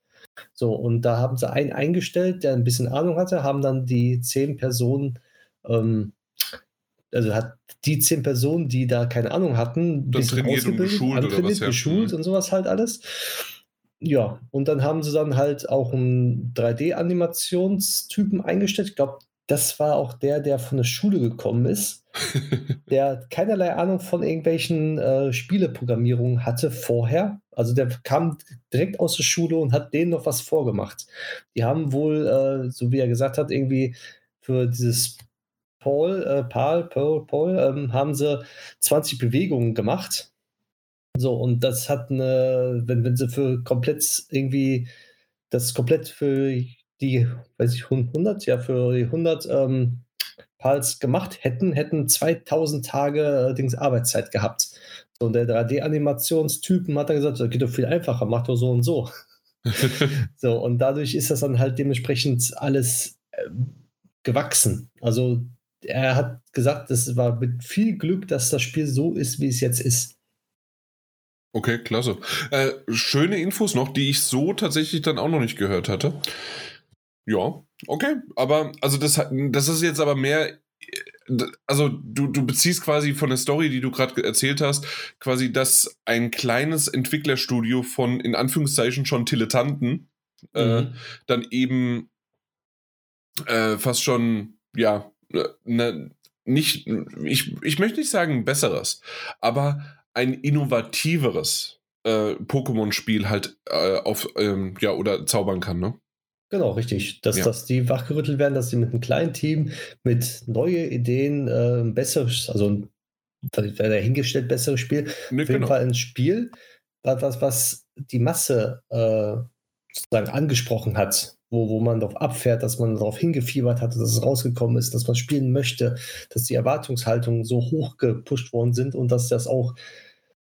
So, und da haben sie einen eingestellt, der ein bisschen Ahnung hatte, haben dann die zehn Personen, ähm, also hat die zehn Personen, die da keine Ahnung hatten, das trainiert und geschult oder was ja. geschult und sowas halt alles. Ja, und dann haben sie dann halt auch einen 3D-Animationstypen eingestellt. Ich glaube, das war auch der, der von der Schule gekommen ist, der keinerlei Ahnung von irgendwelchen äh, Spieleprogrammierungen hatte vorher. Also der kam direkt aus der Schule und hat denen noch was vorgemacht. Die haben wohl, äh, so wie er gesagt hat, irgendwie für dieses Paul, äh, Paul, Paul, Paul ähm, haben sie 20 Bewegungen gemacht. So, und das hat eine, wenn, wenn sie für komplett irgendwie, das komplett für die, weiß ich, 100, ja, für die 100 ähm, Pals gemacht hätten, hätten 2000 Tage äh, Dings Arbeitszeit gehabt. So, und der 3D-Animationstypen hat dann gesagt, das geht doch viel einfacher, mach doch so und so. so, und dadurch ist das dann halt dementsprechend alles äh, gewachsen. Also er hat gesagt, es war mit viel Glück, dass das Spiel so ist, wie es jetzt ist. Okay, klasse. Äh, schöne Infos noch, die ich so tatsächlich dann auch noch nicht gehört hatte. Ja, okay. Aber, also das, das ist jetzt aber mehr also du, du beziehst quasi von der Story, die du gerade erzählt hast, quasi, dass ein kleines Entwicklerstudio von in Anführungszeichen schon Dilettanten äh, mhm. äh, dann eben äh, fast schon, ja, ne, nicht, ich, ich möchte nicht sagen besseres, aber ein innovativeres äh, Pokémon-Spiel halt äh, auf, ähm, ja, oder zaubern kann, ne? Genau, richtig. Dass, ja. dass die wachgerüttelt werden, dass sie mit einem kleinen Team, mit neuen Ideen äh, ein besseres, also ein dahingestellt besseres Spiel, nee, auf jeden genau. Fall ein Spiel, was, was die Masse äh, sozusagen angesprochen hat, wo, wo man darauf abfährt, dass man darauf hingefiebert hat, dass es rausgekommen ist, dass man spielen möchte, dass die Erwartungshaltungen so hoch gepusht worden sind und dass das auch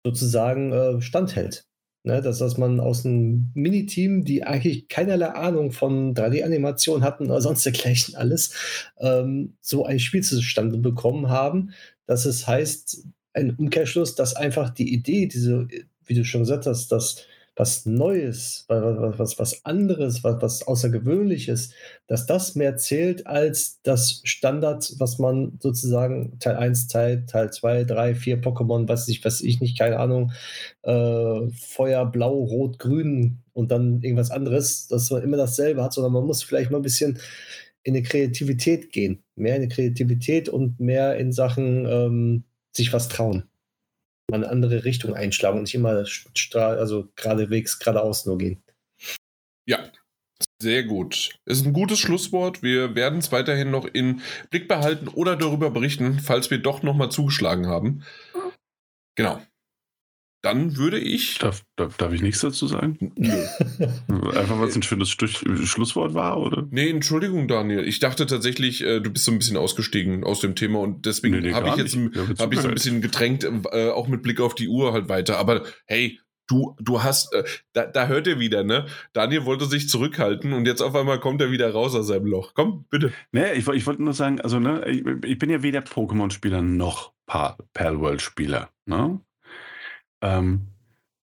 sozusagen äh, standhält. Ne, dass, dass man aus einem Miniteam, die eigentlich keinerlei Ahnung von 3D-Animation hatten oder sonst dergleichen alles, ähm, so ein Spiel zustande bekommen haben, dass es heißt, ein Umkehrschluss, dass einfach die Idee, diese, wie du schon gesagt hast, dass was Neues, was, was, was anderes, was, was Außergewöhnliches, dass das mehr zählt als das Standard, was man sozusagen Teil 1, Teil, Teil 2, 3, 4 Pokémon, was ich, was ich nicht, keine Ahnung, äh, Feuer, Blau, Rot, Grün und dann irgendwas anderes, dass man immer dasselbe hat, sondern man muss vielleicht mal ein bisschen in die Kreativität gehen. Mehr in die Kreativität und mehr in Sachen ähm, sich was trauen mal eine andere Richtung einschlagen und nicht immer also geradewegs, geradeaus nur gehen. Ja, sehr gut. Ist ein gutes Schlusswort. Wir werden es weiterhin noch in Blick behalten oder darüber berichten, falls wir doch nochmal zugeschlagen haben. Genau. Dann würde ich. Darf, darf, darf ich nichts dazu sagen? Nö. Einfach weil es ein schönes Stich, Schlusswort war, oder? Nee, Entschuldigung, Daniel. Ich dachte tatsächlich, äh, du bist so ein bisschen ausgestiegen aus dem Thema und deswegen nee, nee, habe ich jetzt hab ich so ein bisschen gedrängt, äh, auch mit Blick auf die Uhr halt weiter. Aber hey, du, du hast, äh, da, da hört er wieder, ne? Daniel wollte sich zurückhalten und jetzt auf einmal kommt er wieder raus aus seinem Loch. Komm, bitte. Nee, ich, ich wollte nur sagen, also, ne, ich, ich bin ja weder Pokémon-Spieler noch Palworld-Spieler, ne? Ähm,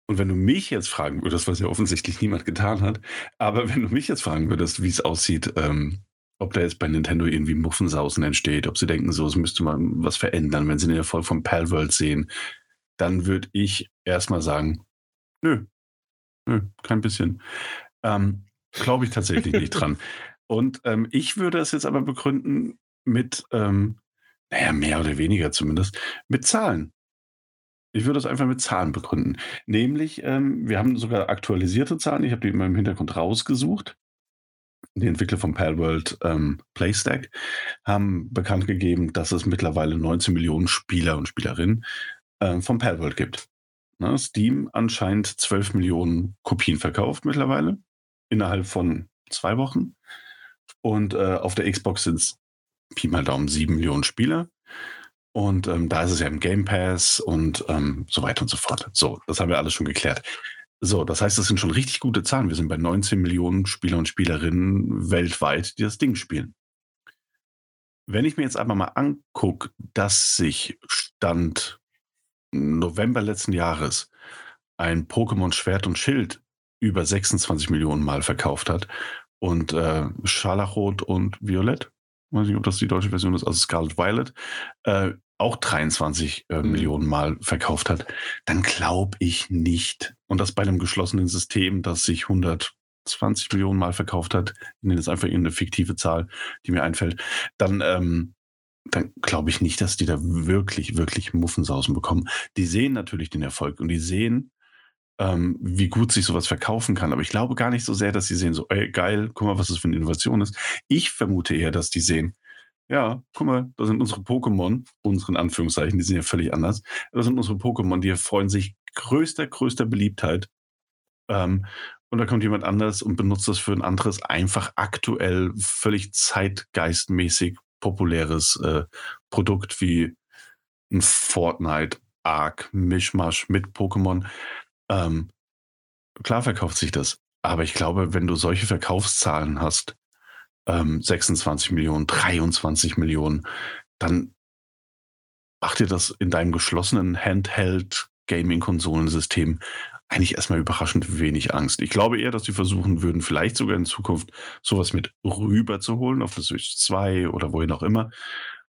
und wenn du mich jetzt fragen würdest, was ja offensichtlich niemand getan hat, aber wenn du mich jetzt fragen würdest, wie es aussieht, ähm, ob da jetzt bei Nintendo irgendwie Muffensausen entsteht, ob sie denken, so, es müsste man was verändern, wenn sie den Erfolg von Palworld sehen, dann würde ich erstmal sagen, nö, nö, kein bisschen. Ähm, Glaube ich tatsächlich nicht dran. Und ähm, ich würde es jetzt aber begründen mit, ähm, naja, mehr oder weniger zumindest, mit Zahlen. Ich würde das einfach mit Zahlen begründen. Nämlich, ähm, wir haben sogar aktualisierte Zahlen. Ich habe die in meinem Hintergrund rausgesucht. Die Entwickler von Palworld ähm, Playstack haben bekannt gegeben, dass es mittlerweile 19 Millionen Spieler und Spielerinnen äh, von Palworld gibt. Na, Steam anscheinend 12 Millionen Kopien verkauft mittlerweile innerhalb von zwei Wochen. Und äh, auf der Xbox sind es Pi mal Daumen 7 Millionen Spieler. Und ähm, da ist es ja im Game Pass und ähm, so weiter und so fort. So, das haben wir alles schon geklärt. So, das heißt, das sind schon richtig gute Zahlen. Wir sind bei 19 Millionen Spieler und Spielerinnen weltweit, die das Ding spielen. Wenn ich mir jetzt einmal mal angucke, dass sich Stand November letzten Jahres ein Pokémon Schwert und Schild über 26 Millionen Mal verkauft hat und äh, Scharlachrot und Violett, weiß nicht, ob das die deutsche Version ist, also Scarlet Violet, äh, auch 23 äh, mhm. Millionen Mal verkauft hat, dann glaube ich nicht. Und das bei einem geschlossenen System, das sich 120 Millionen Mal verkauft hat, ich nenne jetzt einfach irgendeine fiktive Zahl, die mir einfällt, dann, ähm, dann glaube ich nicht, dass die da wirklich, wirklich Muffensausen bekommen. Die sehen natürlich den Erfolg und die sehen, ähm, wie gut sich sowas verkaufen kann. Aber ich glaube gar nicht so sehr, dass sie sehen, so, ey, geil, guck mal, was das für eine Innovation ist. Ich vermute eher, dass die sehen, ja, guck mal, da sind unsere Pokémon, unseren Anführungszeichen, die sind ja völlig anders. Das sind unsere Pokémon, die freuen sich größter, größter Beliebtheit. Ähm, und da kommt jemand anders und benutzt das für ein anderes, einfach aktuell völlig zeitgeistmäßig populäres äh, Produkt wie ein Fortnite, Arc, Mischmasch mit Pokémon. Ähm, klar verkauft sich das. Aber ich glaube, wenn du solche Verkaufszahlen hast, ähm, 26 Millionen, 23 Millionen, dann mach dir das in deinem geschlossenen Handheld Gaming-Konsolensystem eigentlich erstmal überraschend wenig Angst. Ich glaube eher, dass sie versuchen würden, vielleicht sogar in Zukunft sowas mit rüber zu holen auf der Switch 2 oder wohin auch immer.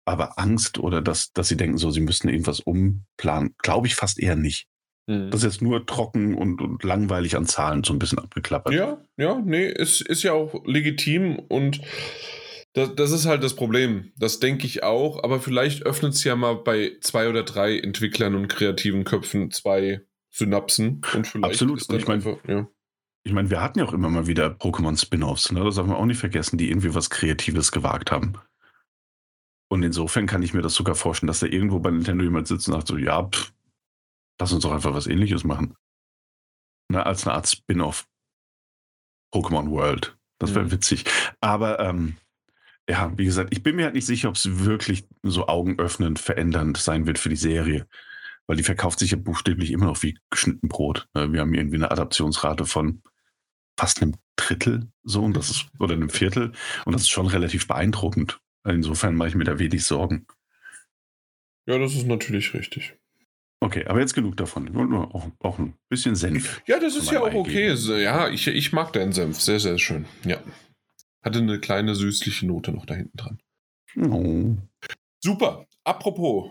Aber Angst oder dass, dass sie denken, so, sie müssten irgendwas umplanen, glaube ich fast eher nicht. Mhm. Das ist jetzt nur trocken und, und langweilig an Zahlen so ein bisschen abgeklappert. Ja, ja, nee, ist, ist ja auch legitim und das, das ist halt das Problem. Das denke ich auch, aber vielleicht öffnet es ja mal bei zwei oder drei Entwicklern und kreativen Köpfen zwei Synapsen und vielleicht Absolut. ist das ich mein, einfach, ja. Ich meine, wir hatten ja auch immer mal wieder Pokémon-Spin-Offs, ne? das darf man auch nicht vergessen, die irgendwie was Kreatives gewagt haben. Und insofern kann ich mir das sogar vorstellen, dass da irgendwo bei Nintendo jemand sitzt und sagt so, ja, pff, lass uns doch einfach was ähnliches machen. Na, als eine Art Spin-off. Pokémon World. Das wäre mhm. witzig. Aber ähm, ja, wie gesagt, ich bin mir halt nicht sicher, ob es wirklich so augenöffnend verändernd sein wird für die Serie. Weil die verkauft sich ja buchstäblich immer noch wie geschnitten Brot. Ne, wir haben irgendwie eine Adaptionsrate von fast einem Drittel, so, und das ist, oder einem Viertel. Und das ist schon relativ beeindruckend. Insofern mache ich mir da wenig Sorgen. Ja, das ist natürlich richtig. Okay, aber jetzt genug davon. Ich wollte nur auch, auch ein bisschen Senf. Ja, das ist ja auch okay. Ja, ich, ich mag deinen Senf. Sehr, sehr schön. Ja. Hatte eine kleine süßliche Note noch da hinten dran. Oh. Super. Apropos,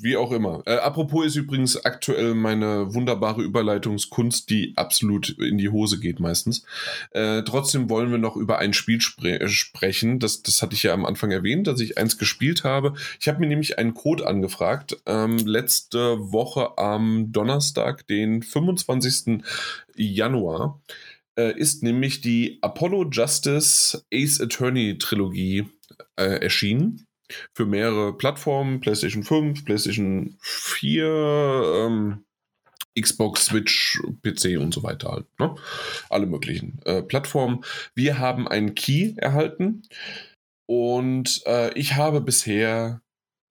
wie auch immer. Äh, apropos ist übrigens aktuell meine wunderbare Überleitungskunst, die absolut in die Hose geht meistens. Äh, trotzdem wollen wir noch über ein Spiel spre äh, sprechen. Das, das hatte ich ja am Anfang erwähnt, dass ich eins gespielt habe. Ich habe mir nämlich einen Code angefragt. Ähm, letzte Woche am Donnerstag, den 25. Januar äh, ist nämlich die Apollo Justice Ace Attorney Trilogie äh, erschienen für mehrere Plattformen, PlayStation 5, PlayStation 4, ähm, Xbox, Switch, PC und so weiter halt. Ne? Alle möglichen äh, Plattformen. Wir haben einen Key erhalten und äh, ich habe bisher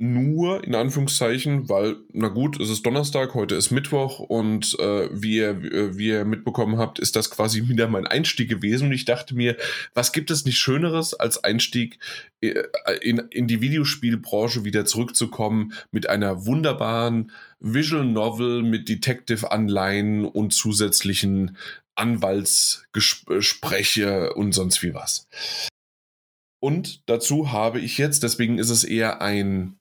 nur in Anführungszeichen, weil, na gut, es ist Donnerstag, heute ist Mittwoch und äh, wie, ihr, äh, wie ihr mitbekommen habt, ist das quasi wieder mein Einstieg gewesen. Und ich dachte mir, was gibt es nicht Schöneres, als Einstieg äh, in, in die Videospielbranche wieder zurückzukommen mit einer wunderbaren Visual Novel mit Detective-Anleihen und zusätzlichen Anwaltsgespräche und sonst wie was. Und dazu habe ich jetzt, deswegen ist es eher ein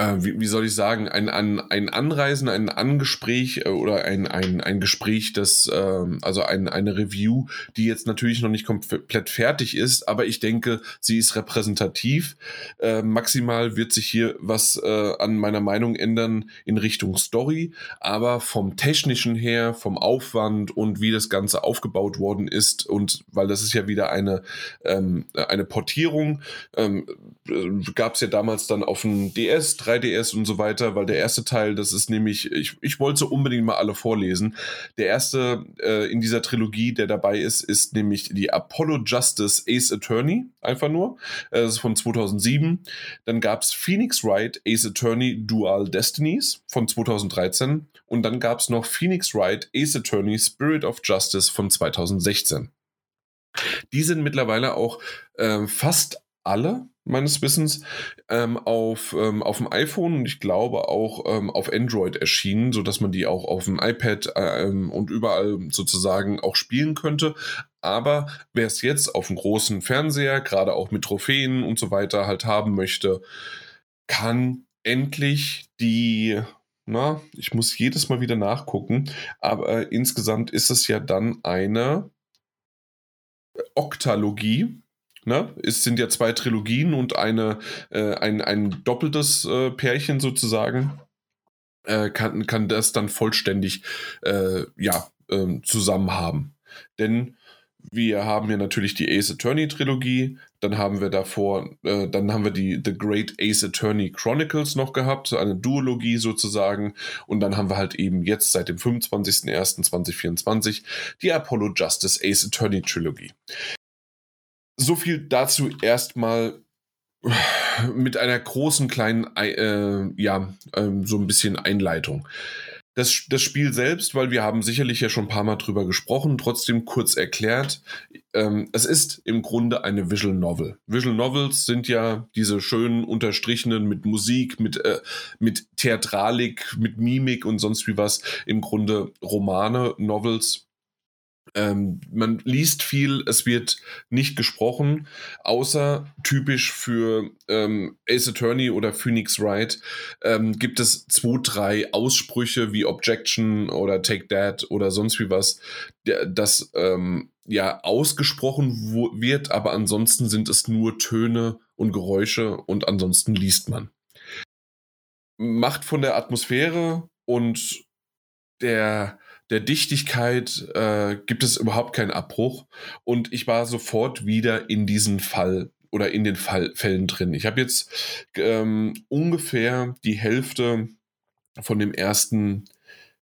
äh, wie, wie, soll ich sagen, ein, ein, ein Anreisen, ein Angespräch äh, oder ein, ein, ein Gespräch, das, äh, also ein, eine Review, die jetzt natürlich noch nicht komplett fertig ist, aber ich denke, sie ist repräsentativ. Äh, maximal wird sich hier was äh, an meiner Meinung ändern in Richtung Story, aber vom technischen her, vom Aufwand und wie das Ganze aufgebaut worden ist und weil das ist ja wieder eine, ähm, eine Portierung, ähm, äh, gab es ja damals dann auf dem DS 3DS und so weiter, weil der erste Teil, das ist nämlich, ich, ich wollte unbedingt mal alle vorlesen. Der erste äh, in dieser Trilogie, der dabei ist, ist nämlich die Apollo Justice Ace Attorney, einfach nur. Äh, das ist von 2007. Dann gab es Phoenix Wright Ace Attorney Dual Destinies von 2013. Und dann gab es noch Phoenix Wright Ace Attorney Spirit of Justice von 2016. Die sind mittlerweile auch äh, fast alle meines Wissens ähm, auf, ähm, auf dem iPhone und ich glaube auch ähm, auf Android erschienen, sodass man die auch auf dem iPad ähm, und überall sozusagen auch spielen könnte. Aber wer es jetzt auf dem großen Fernseher, gerade auch mit Trophäen und so weiter, halt haben möchte, kann endlich die na, ich muss jedes Mal wieder nachgucken, aber äh, insgesamt ist es ja dann eine Oktalogie, Ne? Es sind ja zwei Trilogien und eine, äh, ein, ein doppeltes äh, Pärchen sozusagen. Äh, kann, kann das dann vollständig äh, ja, ähm, zusammen haben. Denn wir haben ja natürlich die Ace Attorney Trilogie, dann haben wir davor, äh, dann haben wir die The Great Ace Attorney Chronicles noch gehabt, eine Duologie sozusagen, und dann haben wir halt eben jetzt seit dem 25.01.2024 die Apollo Justice Ace Attorney Trilogie so viel dazu erstmal mit einer großen kleinen, äh, ja, äh, so ein bisschen Einleitung. das, das Spiel selbst, weil wir haben sicherlich ja schon ein paar Mal drüber gesprochen, trotzdem kurz erklärt. Ähm, es ist im Grunde eine Visual Novel. Visual Novels sind ja diese schönen unterstrichenen mit Musik, mit, äh, mit Theatralik, mit Mimik und sonst wie was. Im Grunde Romane, Novels ähm, man liest viel, es wird nicht gesprochen, außer typisch für ähm, Ace Attorney oder Phoenix Wright ähm, gibt es zwei, drei Aussprüche wie Objection oder Take That oder sonst wie was, das ähm, ja ausgesprochen wird, aber ansonsten sind es nur Töne und Geräusche und ansonsten liest man. Macht von der Atmosphäre und der der Dichtigkeit äh, gibt es überhaupt keinen Abbruch. Und ich war sofort wieder in diesen Fall oder in den Fall, Fällen drin. Ich habe jetzt ähm, ungefähr die Hälfte von dem ersten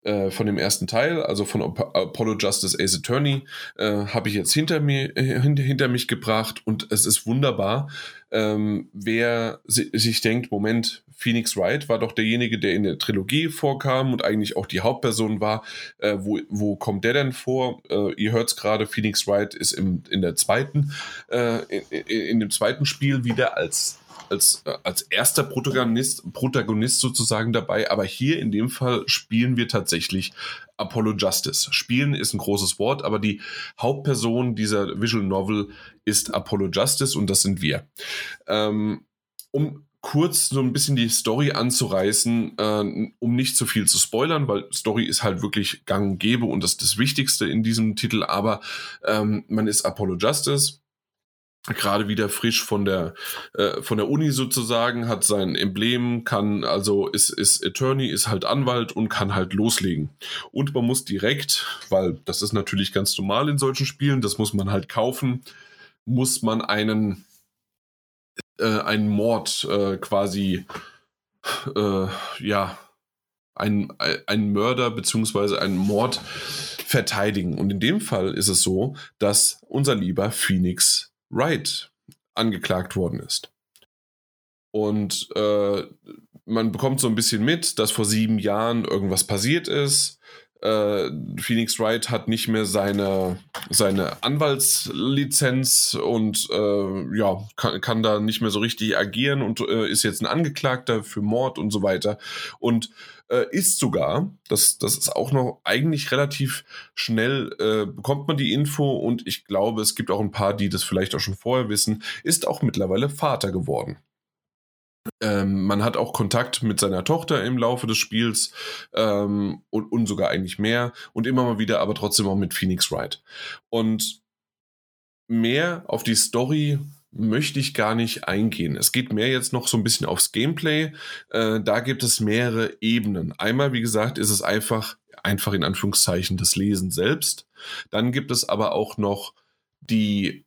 äh, von dem ersten Teil, also von Apollo Justice Ace Attorney, äh, habe ich jetzt hinter mir äh, hinter, hinter mich gebracht und es ist wunderbar. Ähm, wer si sich denkt, Moment, Phoenix Wright war doch derjenige, der in der Trilogie vorkam und eigentlich auch die Hauptperson war. Äh, wo, wo kommt der denn vor? Äh, ihr hört es gerade, Phoenix Wright ist im, in der zweiten, äh, in, in, dem zweiten Spiel wieder als als, äh, als erster Protagonist, Protagonist sozusagen dabei, aber hier in dem Fall spielen wir tatsächlich Apollo Justice. Spielen ist ein großes Wort, aber die Hauptperson dieser Visual Novel ist Apollo Justice und das sind wir. Ähm, um kurz so ein bisschen die Story anzureißen, äh, um nicht zu viel zu spoilern, weil Story ist halt wirklich gang und gäbe und das ist das Wichtigste in diesem Titel, aber ähm, man ist Apollo Justice, gerade wieder frisch von der äh, von der Uni sozusagen, hat sein Emblem, kann also ist ist Attorney, ist halt Anwalt und kann halt loslegen. Und man muss direkt, weil das ist natürlich ganz normal in solchen Spielen, das muss man halt kaufen, muss man einen äh, einen Mord äh, quasi äh, ja ein, ein Mörder beziehungsweise einen Mord verteidigen. Und in dem Fall ist es so, dass unser lieber Phoenix Wright angeklagt worden ist. Und äh, man bekommt so ein bisschen mit, dass vor sieben Jahren irgendwas passiert ist. Äh, Phoenix Wright hat nicht mehr seine, seine Anwaltslizenz und äh, ja, kann, kann, da nicht mehr so richtig agieren und äh, ist jetzt ein Angeklagter für Mord und so weiter. Und äh, ist sogar, das, das ist auch noch eigentlich relativ schnell, äh, bekommt man die Info und ich glaube, es gibt auch ein paar, die das vielleicht auch schon vorher wissen, ist auch mittlerweile Vater geworden. Ähm, man hat auch Kontakt mit seiner Tochter im Laufe des Spiels ähm, und, und sogar eigentlich mehr und immer mal wieder, aber trotzdem auch mit Phoenix Wright. Und mehr auf die Story möchte ich gar nicht eingehen. Es geht mehr jetzt noch so ein bisschen aufs Gameplay. Äh, da gibt es mehrere Ebenen. Einmal, wie gesagt, ist es einfach, einfach in Anführungszeichen das Lesen selbst. Dann gibt es aber auch noch die,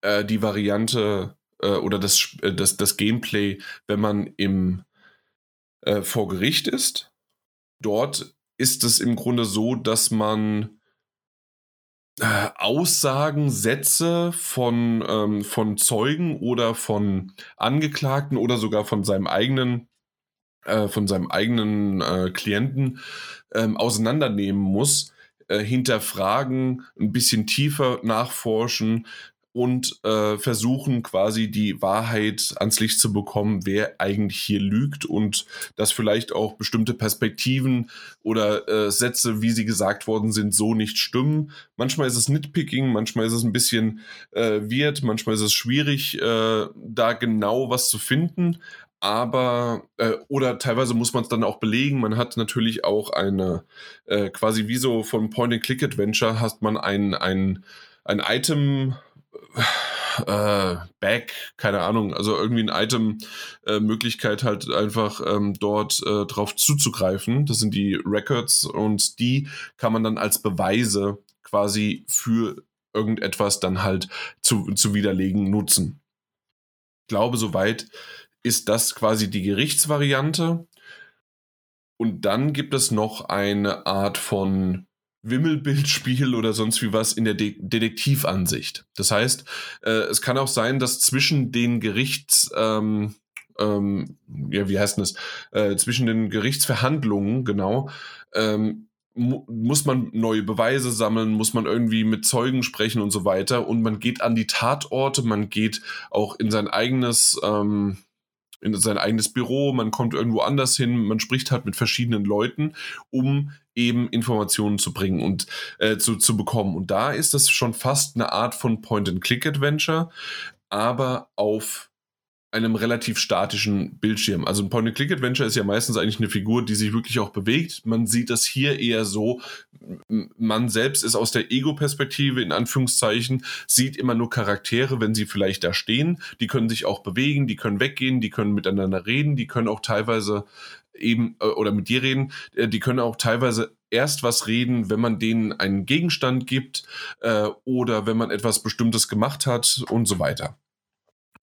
äh, die Variante äh, oder das, äh, das, das Gameplay, wenn man im äh, vor Gericht ist. Dort ist es im Grunde so, dass man äh, Aussagen, Sätze von, ähm, von Zeugen oder von Angeklagten oder sogar von seinem eigenen, äh, von seinem eigenen äh, Klienten ähm, auseinandernehmen muss, äh, hinterfragen, ein bisschen tiefer nachforschen, und äh, versuchen quasi die Wahrheit ans Licht zu bekommen, wer eigentlich hier lügt und dass vielleicht auch bestimmte Perspektiven oder äh, Sätze, wie sie gesagt worden sind, so nicht stimmen. Manchmal ist es Nitpicking, manchmal ist es ein bisschen äh, weird, manchmal ist es schwierig, äh, da genau was zu finden. Aber, äh, oder teilweise muss man es dann auch belegen. Man hat natürlich auch eine, äh, quasi wie so von Point-and-Click-Adventure, hat man ein, ein, ein Item, äh, Back, keine Ahnung, also irgendwie ein Item-Möglichkeit äh, halt einfach ähm, dort äh, drauf zuzugreifen. Das sind die Records und die kann man dann als Beweise quasi für irgendetwas dann halt zu, zu widerlegen nutzen. Ich glaube, soweit ist das quasi die Gerichtsvariante. Und dann gibt es noch eine Art von Wimmelbildspiel oder sonst wie was in der De Detektivansicht. Das heißt, äh, es kann auch sein, dass zwischen den Gerichts, ähm, ähm, ja, wie heißt das, äh, zwischen den Gerichtsverhandlungen, genau, ähm, mu muss man neue Beweise sammeln, muss man irgendwie mit Zeugen sprechen und so weiter. Und man geht an die Tatorte, man geht auch in sein eigenes, ähm, in sein eigenes Büro, man kommt irgendwo anders hin, man spricht halt mit verschiedenen Leuten, um eben Informationen zu bringen und äh, zu, zu bekommen. Und da ist das schon fast eine Art von Point-and-Click-Adventure, aber auf einem relativ statischen Bildschirm. Also ein Point-and-Click-Adventure ist ja meistens eigentlich eine Figur, die sich wirklich auch bewegt. Man sieht das hier eher so, man selbst ist aus der Ego-Perspektive, in Anführungszeichen, sieht immer nur Charaktere, wenn sie vielleicht da stehen. Die können sich auch bewegen, die können weggehen, die können miteinander reden, die können auch teilweise eben, äh, oder mit dir reden, äh, die können auch teilweise erst was reden, wenn man denen einen Gegenstand gibt äh, oder wenn man etwas Bestimmtes gemacht hat und so weiter.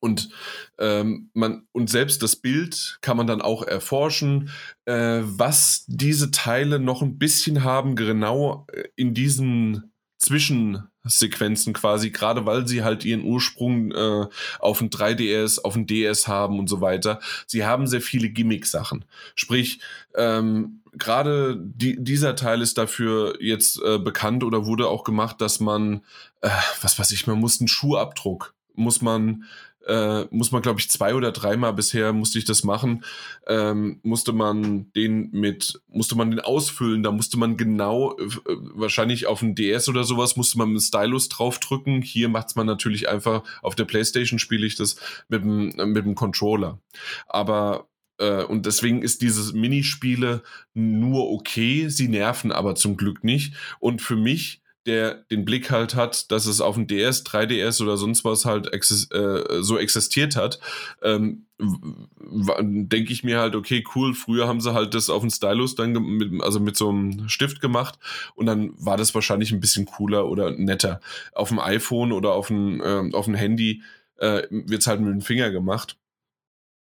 Und ähm, man und selbst das Bild kann man dann auch erforschen, äh, was diese Teile noch ein bisschen haben, genau äh, in diesen Zwischensequenzen quasi, gerade weil sie halt ihren Ursprung äh, auf ein 3DS, auf ein DS haben und so weiter. Sie haben sehr viele Gimmick-Sachen. Sprich, ähm, gerade die, dieser Teil ist dafür jetzt äh, bekannt oder wurde auch gemacht, dass man, äh, was weiß ich, man muss einen Schuhabdruck, muss man äh, muss man, glaube ich, zwei oder dreimal bisher musste ich das machen, ähm, musste man den mit, musste man den ausfüllen, da musste man genau, äh, wahrscheinlich auf dem DS oder sowas, musste man mit dem Stylus draufdrücken. Hier macht es man natürlich einfach, auf der Playstation spiele ich das mit dem, mit dem Controller. Aber äh, und deswegen ist dieses Minispiele nur okay, sie nerven aber zum Glück nicht. Und für mich der den Blick halt hat, dass es auf dem DS, 3DS oder sonst was halt exis äh, so existiert hat, ähm, denke ich mir halt, okay, cool, früher haben sie halt das auf dem Stylus dann, mit, also mit so einem Stift gemacht und dann war das wahrscheinlich ein bisschen cooler oder netter. Auf dem iPhone oder auf dem, äh, auf dem Handy äh, wird es halt mit dem Finger gemacht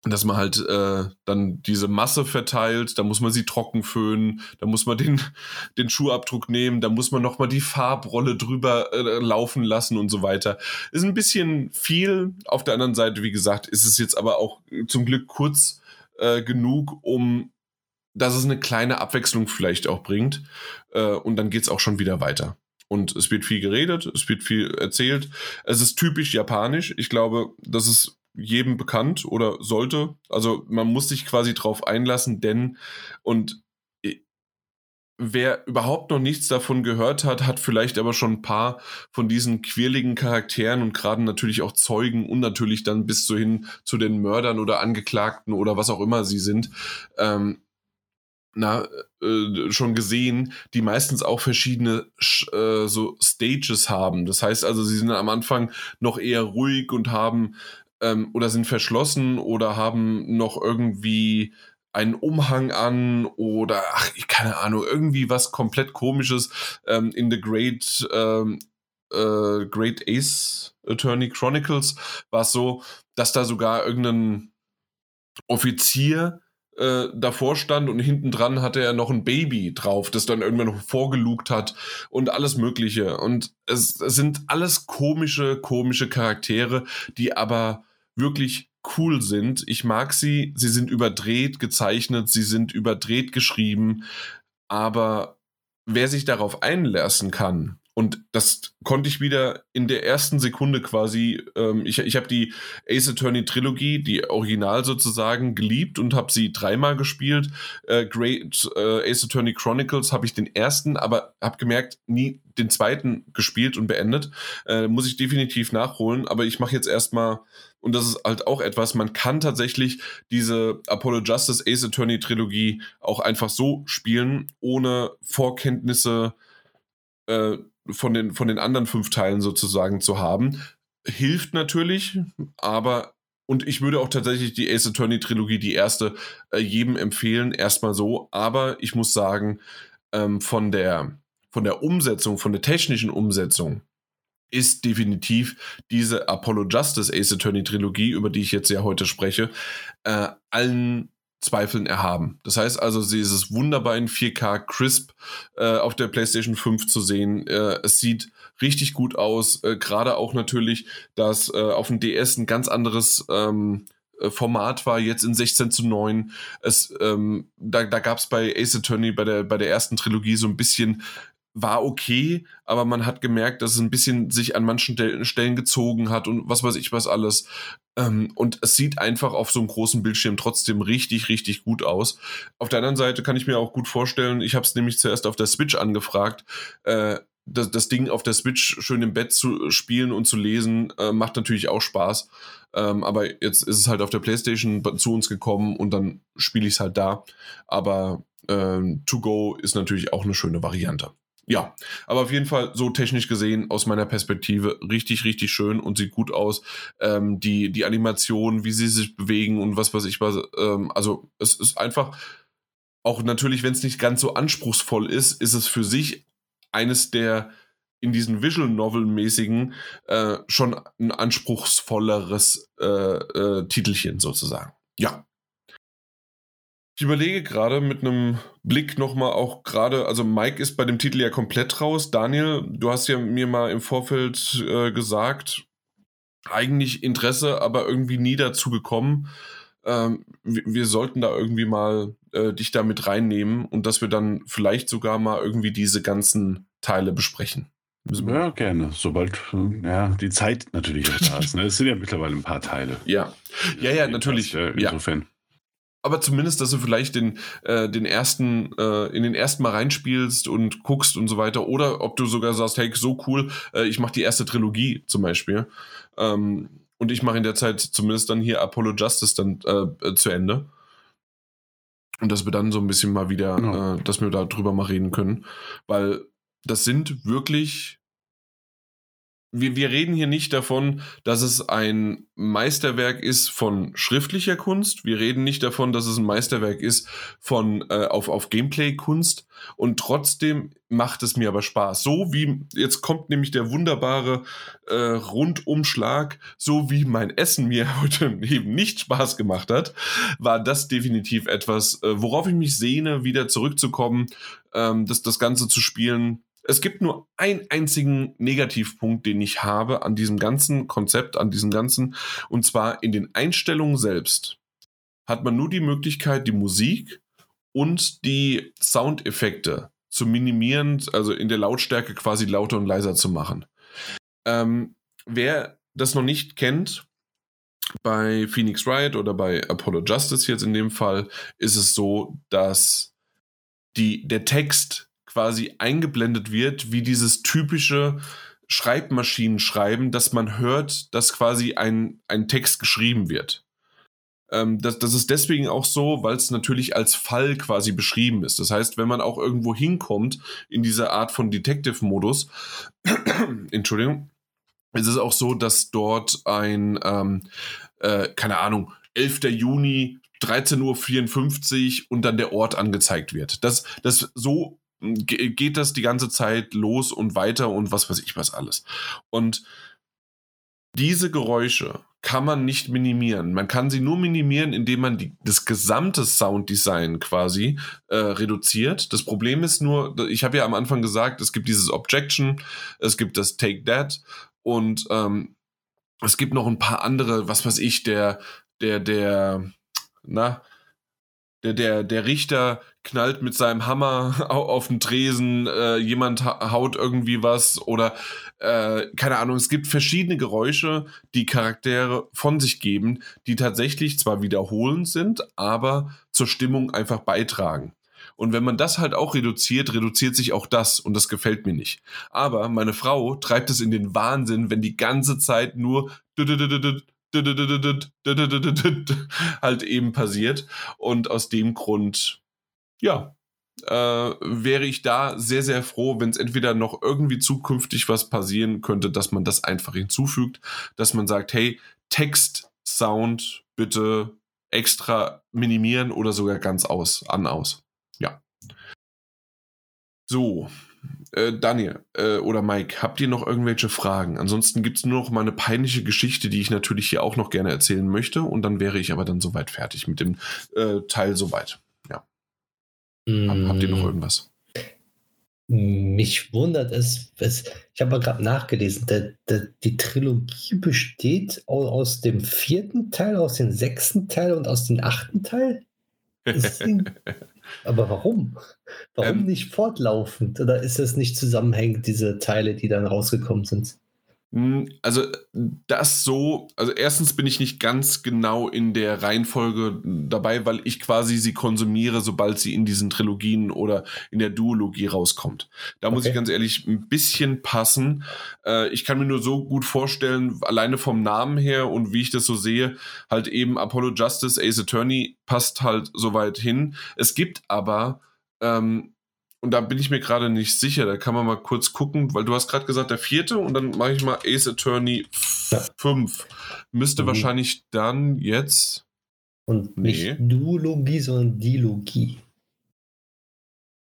dass man halt äh, dann diese Masse verteilt, da muss man sie trocken föhnen, da muss man den, den Schuhabdruck nehmen, da muss man nochmal die Farbrolle drüber äh, laufen lassen und so weiter. Ist ein bisschen viel. Auf der anderen Seite, wie gesagt, ist es jetzt aber auch zum Glück kurz äh, genug, um dass es eine kleine Abwechslung vielleicht auch bringt. Äh, und dann geht's auch schon wieder weiter. Und es wird viel geredet, es wird viel erzählt. Es ist typisch japanisch. Ich glaube, das ist jedem bekannt oder sollte. Also man muss sich quasi drauf einlassen, denn und wer überhaupt noch nichts davon gehört hat, hat vielleicht aber schon ein paar von diesen quirligen Charakteren und gerade natürlich auch Zeugen und natürlich dann bis zu hin zu den Mördern oder Angeklagten oder was auch immer sie sind, ähm, na, äh, schon gesehen, die meistens auch verschiedene äh, so Stages haben. Das heißt also, sie sind am Anfang noch eher ruhig und haben ähm, oder sind verschlossen oder haben noch irgendwie einen Umhang an oder ach, keine Ahnung, irgendwie was komplett komisches ähm, in The Great ähm, äh, Great Ace Attorney Chronicles war es so, dass da sogar irgendein Offizier äh, davor stand und hinten dran hatte er noch ein Baby drauf, das dann irgendwann vorgelugt hat und alles Mögliche. Und es, es sind alles komische, komische Charaktere, die aber wirklich cool sind. Ich mag sie. Sie sind überdreht gezeichnet, sie sind überdreht geschrieben. Aber wer sich darauf einlassen kann, und das konnte ich wieder in der ersten Sekunde quasi. Ähm, ich ich habe die Ace Attorney Trilogie, die Original sozusagen, geliebt und habe sie dreimal gespielt. Äh, Great äh, Ace Attorney Chronicles habe ich den ersten, aber habe gemerkt, nie den zweiten gespielt und beendet. Äh, muss ich definitiv nachholen. Aber ich mache jetzt erstmal und das ist halt auch etwas, man kann tatsächlich diese Apollo Justice Ace Attorney Trilogie auch einfach so spielen, ohne Vorkenntnisse äh, von, den, von den anderen fünf Teilen sozusagen zu haben. Hilft natürlich, aber und ich würde auch tatsächlich die Ace Attorney Trilogie, die erste, äh, jedem empfehlen, erstmal so. Aber ich muss sagen, ähm, von, der, von der Umsetzung, von der technischen Umsetzung, ist definitiv diese Apollo Justice Ace Attorney Trilogie, über die ich jetzt ja heute spreche, äh, allen Zweifeln erhaben. Das heißt also, sie ist es wunderbar in 4K crisp äh, auf der PlayStation 5 zu sehen. Äh, es sieht richtig gut aus, äh, gerade auch natürlich, dass äh, auf dem DS ein ganz anderes ähm, äh, Format war, jetzt in 16 zu 9. Es, ähm, da da gab es bei Ace Attorney bei der, bei der ersten Trilogie so ein bisschen war okay, aber man hat gemerkt, dass es ein bisschen sich an manchen Stellen gezogen hat und was weiß ich was alles. Ähm, und es sieht einfach auf so einem großen Bildschirm trotzdem richtig, richtig gut aus. Auf der anderen Seite kann ich mir auch gut vorstellen, ich habe es nämlich zuerst auf der Switch angefragt, äh, das, das Ding auf der Switch schön im Bett zu spielen und zu lesen, äh, macht natürlich auch Spaß. Ähm, aber jetzt ist es halt auf der PlayStation zu uns gekommen und dann spiele ich es halt da. Aber ähm, To Go ist natürlich auch eine schöne Variante ja, aber auf jeden Fall so technisch gesehen aus meiner Perspektive richtig, richtig schön und sieht gut aus. Ähm, die, die Animation, wie sie sich bewegen und was weiß ich was. Ähm, also es ist einfach, auch natürlich, wenn es nicht ganz so anspruchsvoll ist, ist es für sich eines der in diesen Visual Novel mäßigen äh, schon ein anspruchsvolleres äh, äh, Titelchen sozusagen. Ja, ich überlege gerade mit einem Blick nochmal auch gerade, also Mike ist bei dem Titel ja komplett raus. Daniel, du hast ja mir mal im Vorfeld äh, gesagt, eigentlich Interesse, aber irgendwie nie dazu gekommen. Ähm, wir, wir, sollten da irgendwie mal äh, dich da mit reinnehmen und dass wir dann vielleicht sogar mal irgendwie diese ganzen Teile besprechen. Ja, gerne. Sobald ja, die Zeit natürlich auch da ist. Ne? Es sind ja mittlerweile ein paar Teile. Ja, ja, ja, natürlich. Das, äh, insofern. Ja aber zumindest, dass du vielleicht den, äh, den ersten, äh, in den ersten mal reinspielst und guckst und so weiter. Oder ob du sogar sagst, hey, so cool, äh, ich mache die erste Trilogie zum Beispiel. Ähm, und ich mache in der Zeit zumindest dann hier Apollo Justice dann äh, äh zu Ende. Und dass wir dann so ein bisschen mal wieder, genau. äh, dass wir da drüber mal reden können. Weil das sind wirklich wir, wir reden hier nicht davon, dass es ein Meisterwerk ist von schriftlicher Kunst. Wir reden nicht davon, dass es ein Meisterwerk ist von äh, auf, auf Gameplay-Kunst. Und trotzdem macht es mir aber Spaß. So wie, jetzt kommt nämlich der wunderbare äh, Rundumschlag, so wie mein Essen mir heute eben nicht Spaß gemacht hat, war das definitiv etwas, äh, worauf ich mich sehne, wieder zurückzukommen, ähm, das, das Ganze zu spielen es gibt nur einen einzigen Negativpunkt, den ich habe an diesem ganzen Konzept, an diesem ganzen, und zwar in den Einstellungen selbst hat man nur die Möglichkeit, die Musik und die Soundeffekte zu minimieren, also in der Lautstärke quasi lauter und leiser zu machen. Ähm, wer das noch nicht kennt, bei Phoenix Wright oder bei Apollo Justice jetzt in dem Fall, ist es so, dass die, der Text quasi eingeblendet wird, wie dieses typische Schreibmaschinenschreiben, dass man hört, dass quasi ein, ein Text geschrieben wird. Ähm, das, das ist deswegen auch so, weil es natürlich als Fall quasi beschrieben ist. Das heißt, wenn man auch irgendwo hinkommt in dieser Art von Detective-Modus, Entschuldigung, ist es auch so, dass dort ein, ähm, äh, keine Ahnung, 11. Juni 13.54 Uhr und dann der Ort angezeigt wird. Das, das so geht das die ganze Zeit los und weiter und was weiß ich was alles. Und diese Geräusche kann man nicht minimieren. Man kann sie nur minimieren, indem man die, das gesamte Sounddesign quasi äh, reduziert. Das Problem ist nur, ich habe ja am Anfang gesagt, es gibt dieses Objection, es gibt das Take That und ähm, es gibt noch ein paar andere, was weiß ich, der, der, der, na, der, der, der Richter knallt mit seinem Hammer auf den Tresen, äh, jemand haut irgendwie was oder äh, keine Ahnung. Es gibt verschiedene Geräusche, die Charaktere von sich geben, die tatsächlich zwar wiederholend sind, aber zur Stimmung einfach beitragen. Und wenn man das halt auch reduziert, reduziert sich auch das und das gefällt mir nicht. Aber meine Frau treibt es in den Wahnsinn, wenn die ganze Zeit nur halt eben passiert. Und aus dem Grund, ja, äh, wäre ich da sehr, sehr froh, wenn es entweder noch irgendwie zukünftig was passieren könnte, dass man das einfach hinzufügt, dass man sagt, hey, Text, Sound, bitte extra minimieren oder sogar ganz aus, an, aus. Ja. So, äh, Daniel äh, oder Mike, habt ihr noch irgendwelche Fragen? Ansonsten gibt es nur noch mal eine peinliche Geschichte, die ich natürlich hier auch noch gerne erzählen möchte. Und dann wäre ich aber dann soweit fertig mit dem äh, Teil soweit. Mm. Habt ihr noch irgendwas? Mich wundert es, es ich habe mal gerade nachgelesen, der, der, die Trilogie besteht aus dem vierten Teil, aus dem sechsten Teil und aus dem achten Teil. aber warum? Warum ähm, nicht fortlaufend? Oder ist es nicht zusammenhängend, diese Teile, die dann rausgekommen sind? Hm, also das so, also erstens bin ich nicht ganz genau in der Reihenfolge dabei, weil ich quasi sie konsumiere, sobald sie in diesen Trilogien oder in der Duologie rauskommt. Da okay. muss ich ganz ehrlich ein bisschen passen. Äh, ich kann mir nur so gut vorstellen, alleine vom Namen her und wie ich das so sehe, halt eben Apollo Justice, Ace Attorney passt halt soweit hin. Es gibt aber ähm, und da bin ich mir gerade nicht sicher. Da kann man mal kurz gucken, weil du hast gerade gesagt, der vierte und dann mache ich mal Ace Attorney 5. Müsste mhm. wahrscheinlich dann jetzt. Und nicht nee. Duologie, sondern Dilogie.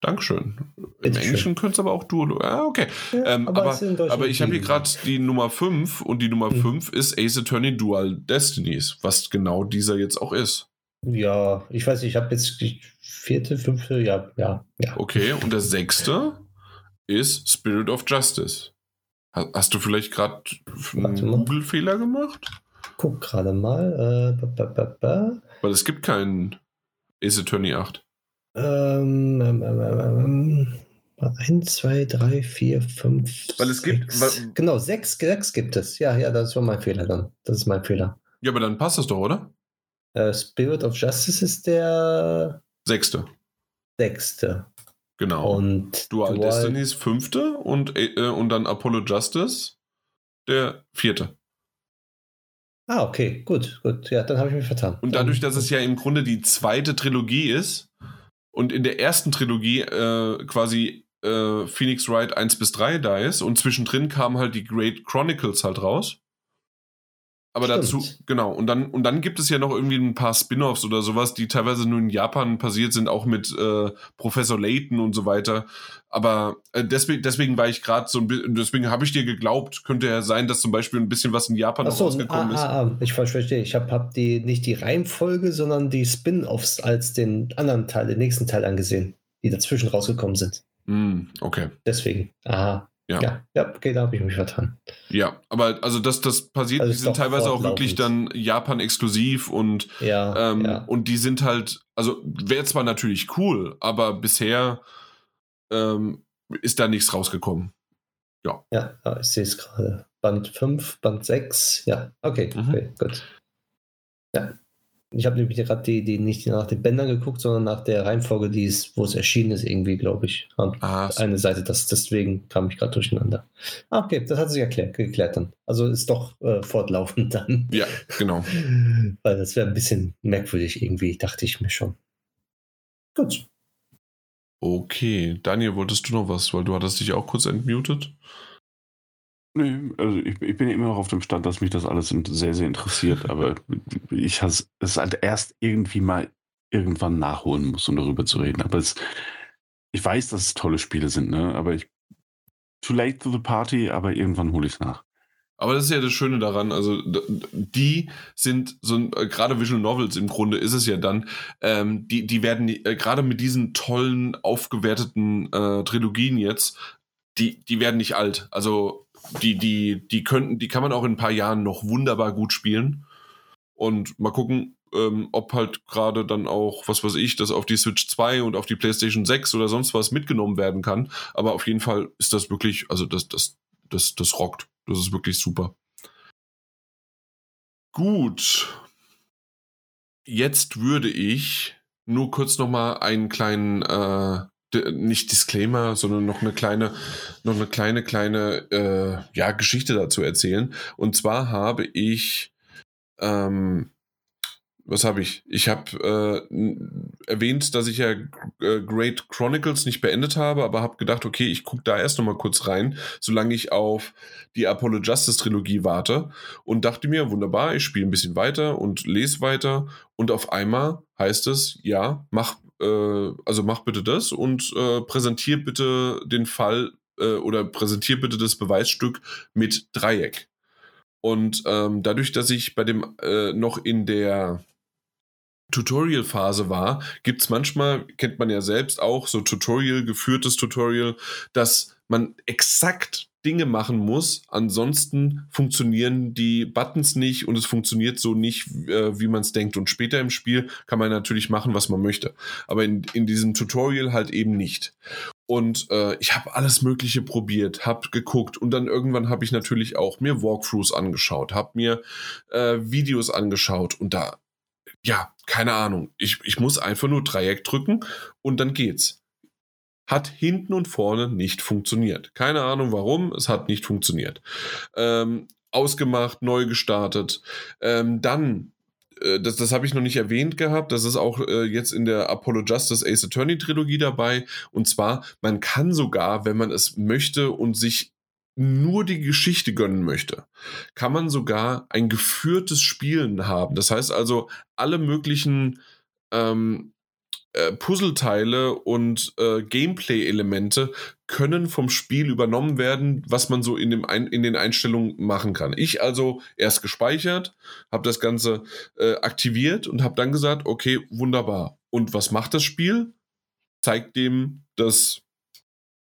Dankeschön. Im Englischen könnte es aber auch Duologie. Ah, okay. Ja, ähm, aber, aber, aber, ich habe hier gerade die Nummer 5 und die Nummer 5 mhm. ist Ace Attorney Dual Destinies, was genau dieser jetzt auch ist. Ja, ich weiß nicht, ich habe jetzt die vierte, fünfte, ja, ja, ja. Okay, und der sechste ist Spirit of Justice. Hast du vielleicht gerade einen Google-Fehler gemacht? Guck gerade mal. Äh, ba, ba, ba, Weil es gibt keinen Ace Attorney 8. Ähm, ähm, ähm, ähm, 1, 2, 3, 4, 5. Weil es gibt. Weil, genau, 6, 6 gibt es. Ja, ja, das war mein Fehler dann. Das ist mein Fehler. Ja, aber dann passt das doch, oder? Äh, Spirit of Justice ist der sechste. Sechste. Genau. Und Dual, Dual Destiny ist fünfte und, äh, und dann Apollo Justice der vierte. Ah, okay, gut, gut. Ja, dann habe ich mich vertan. Und dadurch, dass es ja im Grunde die zweite Trilogie ist und in der ersten Trilogie äh, quasi äh, Phoenix Wright 1 bis 3 da ist und zwischendrin kamen halt die Great Chronicles halt raus aber Stimmt. dazu, genau. Und dann, und dann gibt es ja noch irgendwie ein paar Spin-offs oder sowas, die teilweise nur in Japan passiert sind, auch mit äh, Professor Layton und so weiter. Aber äh, deswegen, deswegen war ich gerade so ein bisschen, deswegen habe ich dir geglaubt, könnte ja sein, dass zum Beispiel ein bisschen was in Japan so, rausgekommen ah, ist. Ah, ah, ich verstehe. Ich habe hab die nicht die Reihenfolge, sondern die Spin-offs als den anderen Teil, den nächsten Teil angesehen, die dazwischen rausgekommen sind. Mm, okay. Deswegen. Aha. Ja. ja, ja, okay, da habe ich mich vertan. Ja, aber also das, das passiert, also die sind teilweise auch wirklich dann Japan-exklusiv und, ja, ähm, ja. und die sind halt, also wäre zwar natürlich cool, aber bisher ähm, ist da nichts rausgekommen. Ja. Ja, ich sehe es gerade. Band 5, Band 6, ja, okay, mhm. okay, gut. Ja. Ich habe nämlich gerade die, die nicht nach den Bändern geguckt, sondern nach der Reihenfolge, die ist, wo es erschienen ist, irgendwie, glaube ich. Ah, eine Seite, das, deswegen kam ich gerade durcheinander. Ah, okay, das hat sich erklärt, geklärt dann. Also ist doch äh, fortlaufend dann. Ja, genau. Weil das wäre ein bisschen merkwürdig irgendwie, dachte ich mir schon. Gut. Okay, Daniel, wolltest du noch was? Weil du hattest dich auch kurz entmutet. Nee, also ich, ich, bin immer noch auf dem Stand, dass mich das alles sehr, sehr interessiert, aber ich es halt erst irgendwie mal irgendwann nachholen muss, um darüber zu reden. Aber es, ich weiß, dass es tolle Spiele sind, ne? Aber ich too late to the party, aber irgendwann hole ich es nach. Aber das ist ja das Schöne daran, also die sind so äh, gerade Visual Novels im Grunde ist es ja dann, ähm, die, die werden äh, gerade mit diesen tollen, aufgewerteten äh, Trilogien jetzt, die, die werden nicht alt. Also die, die, die könnten, die kann man auch in ein paar Jahren noch wunderbar gut spielen. Und mal gucken, ähm, ob halt gerade dann auch, was weiß ich, das auf die Switch 2 und auf die PlayStation 6 oder sonst was mitgenommen werden kann. Aber auf jeden Fall ist das wirklich, also das, das, das, das rockt. Das ist wirklich super. Gut. Jetzt würde ich nur kurz noch mal einen kleinen äh, nicht Disclaimer, sondern noch eine kleine, noch eine kleine, kleine äh, ja, Geschichte dazu erzählen. Und zwar habe ich, ähm, was habe ich? Ich habe äh, erwähnt, dass ich ja äh, Great Chronicles nicht beendet habe, aber habe gedacht, okay, ich gucke da erst noch mal kurz rein, solange ich auf die Apollo Justice Trilogie warte. Und dachte mir, wunderbar, ich spiele ein bisschen weiter und lese weiter. Und auf einmal heißt es, ja, mach äh, also mach bitte das und äh, präsentier bitte den Fall äh, oder präsentier bitte das Beweisstück mit Dreieck. Und ähm, dadurch, dass ich bei dem äh, noch in der Tutorial-Phase war, gibt es manchmal, kennt man ja selbst auch, so Tutorial, geführtes Tutorial, dass man exakt Dinge machen muss. Ansonsten funktionieren die Buttons nicht und es funktioniert so nicht, äh, wie man es denkt. Und später im Spiel kann man natürlich machen, was man möchte. Aber in, in diesem Tutorial halt eben nicht. Und äh, ich habe alles Mögliche probiert, habe geguckt und dann irgendwann habe ich natürlich auch mir Walkthroughs angeschaut, habe mir äh, Videos angeschaut und da, ja, keine Ahnung. Ich, ich muss einfach nur Dreieck drücken und dann geht's hat hinten und vorne nicht funktioniert. Keine Ahnung warum, es hat nicht funktioniert. Ähm, ausgemacht, neu gestartet. Ähm, dann, äh, das, das habe ich noch nicht erwähnt gehabt, das ist auch äh, jetzt in der Apollo Justice Ace Attorney Trilogie dabei. Und zwar, man kann sogar, wenn man es möchte und sich nur die Geschichte gönnen möchte, kann man sogar ein geführtes Spielen haben. Das heißt also, alle möglichen ähm, äh, Puzzleteile und äh, Gameplay-Elemente können vom Spiel übernommen werden, was man so in, dem Ein in den Einstellungen machen kann. Ich also erst gespeichert, habe das Ganze äh, aktiviert und habe dann gesagt, okay, wunderbar. Und was macht das Spiel? Zeigt dem das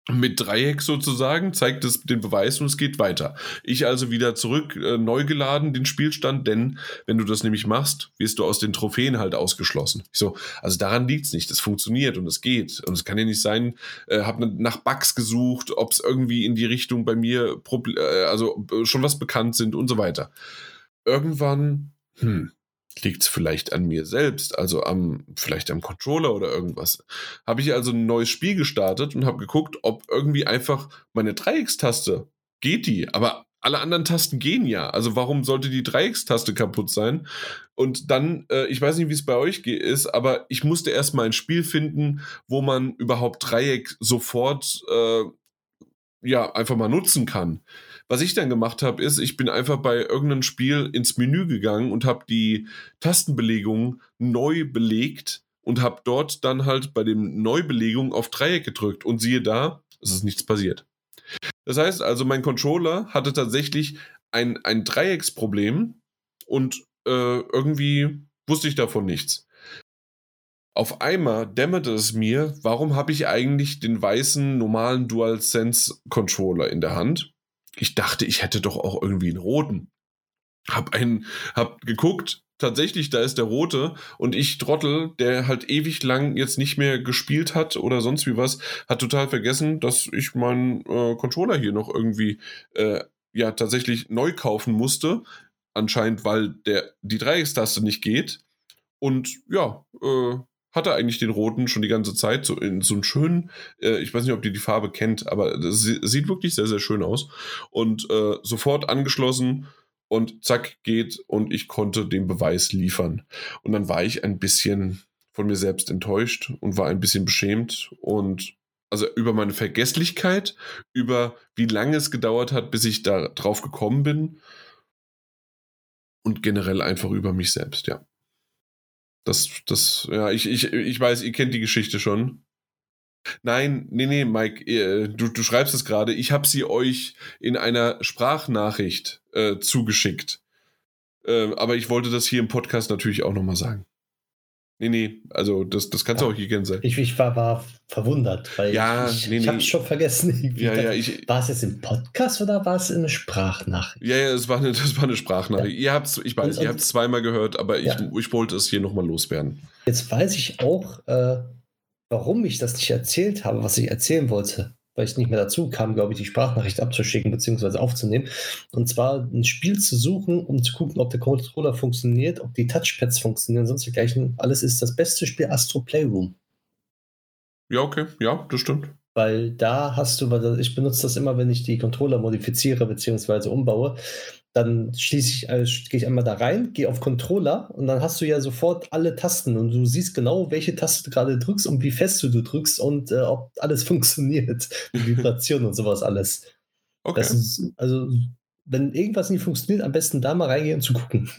mit Dreieck sozusagen, zeigt es den Beweis und es geht weiter. Ich also wieder zurück, äh, neu geladen, den Spielstand, denn wenn du das nämlich machst, wirst du aus den Trophäen halt ausgeschlossen. Ich so, also daran liegt es nicht, es funktioniert und es geht. Und es kann ja nicht sein, äh, habe nach Bugs gesucht, ob es irgendwie in die Richtung bei mir, äh, also äh, schon was bekannt sind und so weiter. Irgendwann, hm, liegt es vielleicht an mir selbst, also am vielleicht am Controller oder irgendwas. Habe ich also ein neues Spiel gestartet und habe geguckt, ob irgendwie einfach meine Dreieckstaste geht die, aber alle anderen Tasten gehen ja. Also warum sollte die Dreieckstaste kaputt sein? Und dann, äh, ich weiß nicht, wie es bei euch ist, aber ich musste erstmal ein Spiel finden, wo man überhaupt Dreieck sofort äh, ja einfach mal nutzen kann. Was ich dann gemacht habe, ist, ich bin einfach bei irgendeinem Spiel ins Menü gegangen und habe die Tastenbelegung neu belegt und habe dort dann halt bei dem Neubelegung auf Dreieck gedrückt und siehe da, es ist nichts passiert. Das heißt also, mein Controller hatte tatsächlich ein, ein Dreiecksproblem und äh, irgendwie wusste ich davon nichts. Auf einmal dämmerte es mir, warum habe ich eigentlich den weißen normalen DualSense Controller in der Hand? Ich dachte, ich hätte doch auch irgendwie einen roten. Hab einen, hab geguckt, tatsächlich, da ist der rote und ich Trottel, der halt ewig lang jetzt nicht mehr gespielt hat oder sonst wie was, hat total vergessen, dass ich meinen äh, Controller hier noch irgendwie äh, ja tatsächlich neu kaufen musste. Anscheinend, weil der die Dreieckstaste nicht geht. Und ja, äh, hatte eigentlich den roten schon die ganze Zeit, so in so einem schönen, äh, ich weiß nicht, ob ihr die Farbe kennt, aber das sieht wirklich sehr, sehr schön aus. Und äh, sofort angeschlossen und zack, geht und ich konnte den Beweis liefern. Und dann war ich ein bisschen von mir selbst enttäuscht und war ein bisschen beschämt und also über meine Vergesslichkeit, über wie lange es gedauert hat, bis ich da drauf gekommen bin und generell einfach über mich selbst, ja. Das, das, ja, ich, ich, ich weiß, ihr kennt die Geschichte schon. Nein, nee, nee, Mike, du, du schreibst es gerade. Ich habe sie euch in einer Sprachnachricht äh, zugeschickt. Äh, aber ich wollte das hier im Podcast natürlich auch nochmal sagen. Nee, nee, also das, das kannst du auch hier kennen sein. Ich, ich war, war verwundert, weil ja, ich, nee, ich nee. habe schon vergessen. Ja, ja, ich, war es jetzt im Podcast oder war es eine Sprachnachricht? Ja, ja, es war eine, das war eine Sprachnachricht. Ja. Ihr habt's, ich weiß, und, ihr habt es zweimal gehört, aber ich, ja. ich wollte es hier nochmal loswerden. Jetzt weiß ich auch, äh, warum ich das nicht erzählt habe, was ich erzählen wollte weil ich nicht mehr dazu kam, glaube ich, die Sprachnachricht abzuschicken bzw. aufzunehmen. Und zwar ein Spiel zu suchen, um zu gucken, ob der Controller funktioniert, ob die Touchpads funktionieren, sonst dergleichen. Alles ist das beste Spiel Astro Playroom. Ja, okay, ja, das stimmt. Weil da hast du, ich benutze das immer, wenn ich die Controller modifiziere bzw. umbaue dann schließe ich, äh, gehe ich einmal da rein, gehe auf Controller und dann hast du ja sofort alle Tasten und du siehst genau, welche Taste du gerade drückst und wie fest du, du drückst und äh, ob alles funktioniert, die Vibration und sowas alles. Okay. Ist, also, wenn irgendwas nicht funktioniert, am besten da mal reingehen und zu gucken.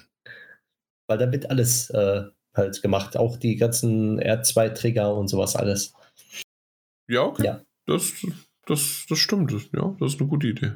Weil da wird alles äh, halt gemacht, auch die ganzen R2-Trigger und sowas alles. Ja, okay. Ja. Das, das, das stimmt. Ja, das ist eine gute Idee.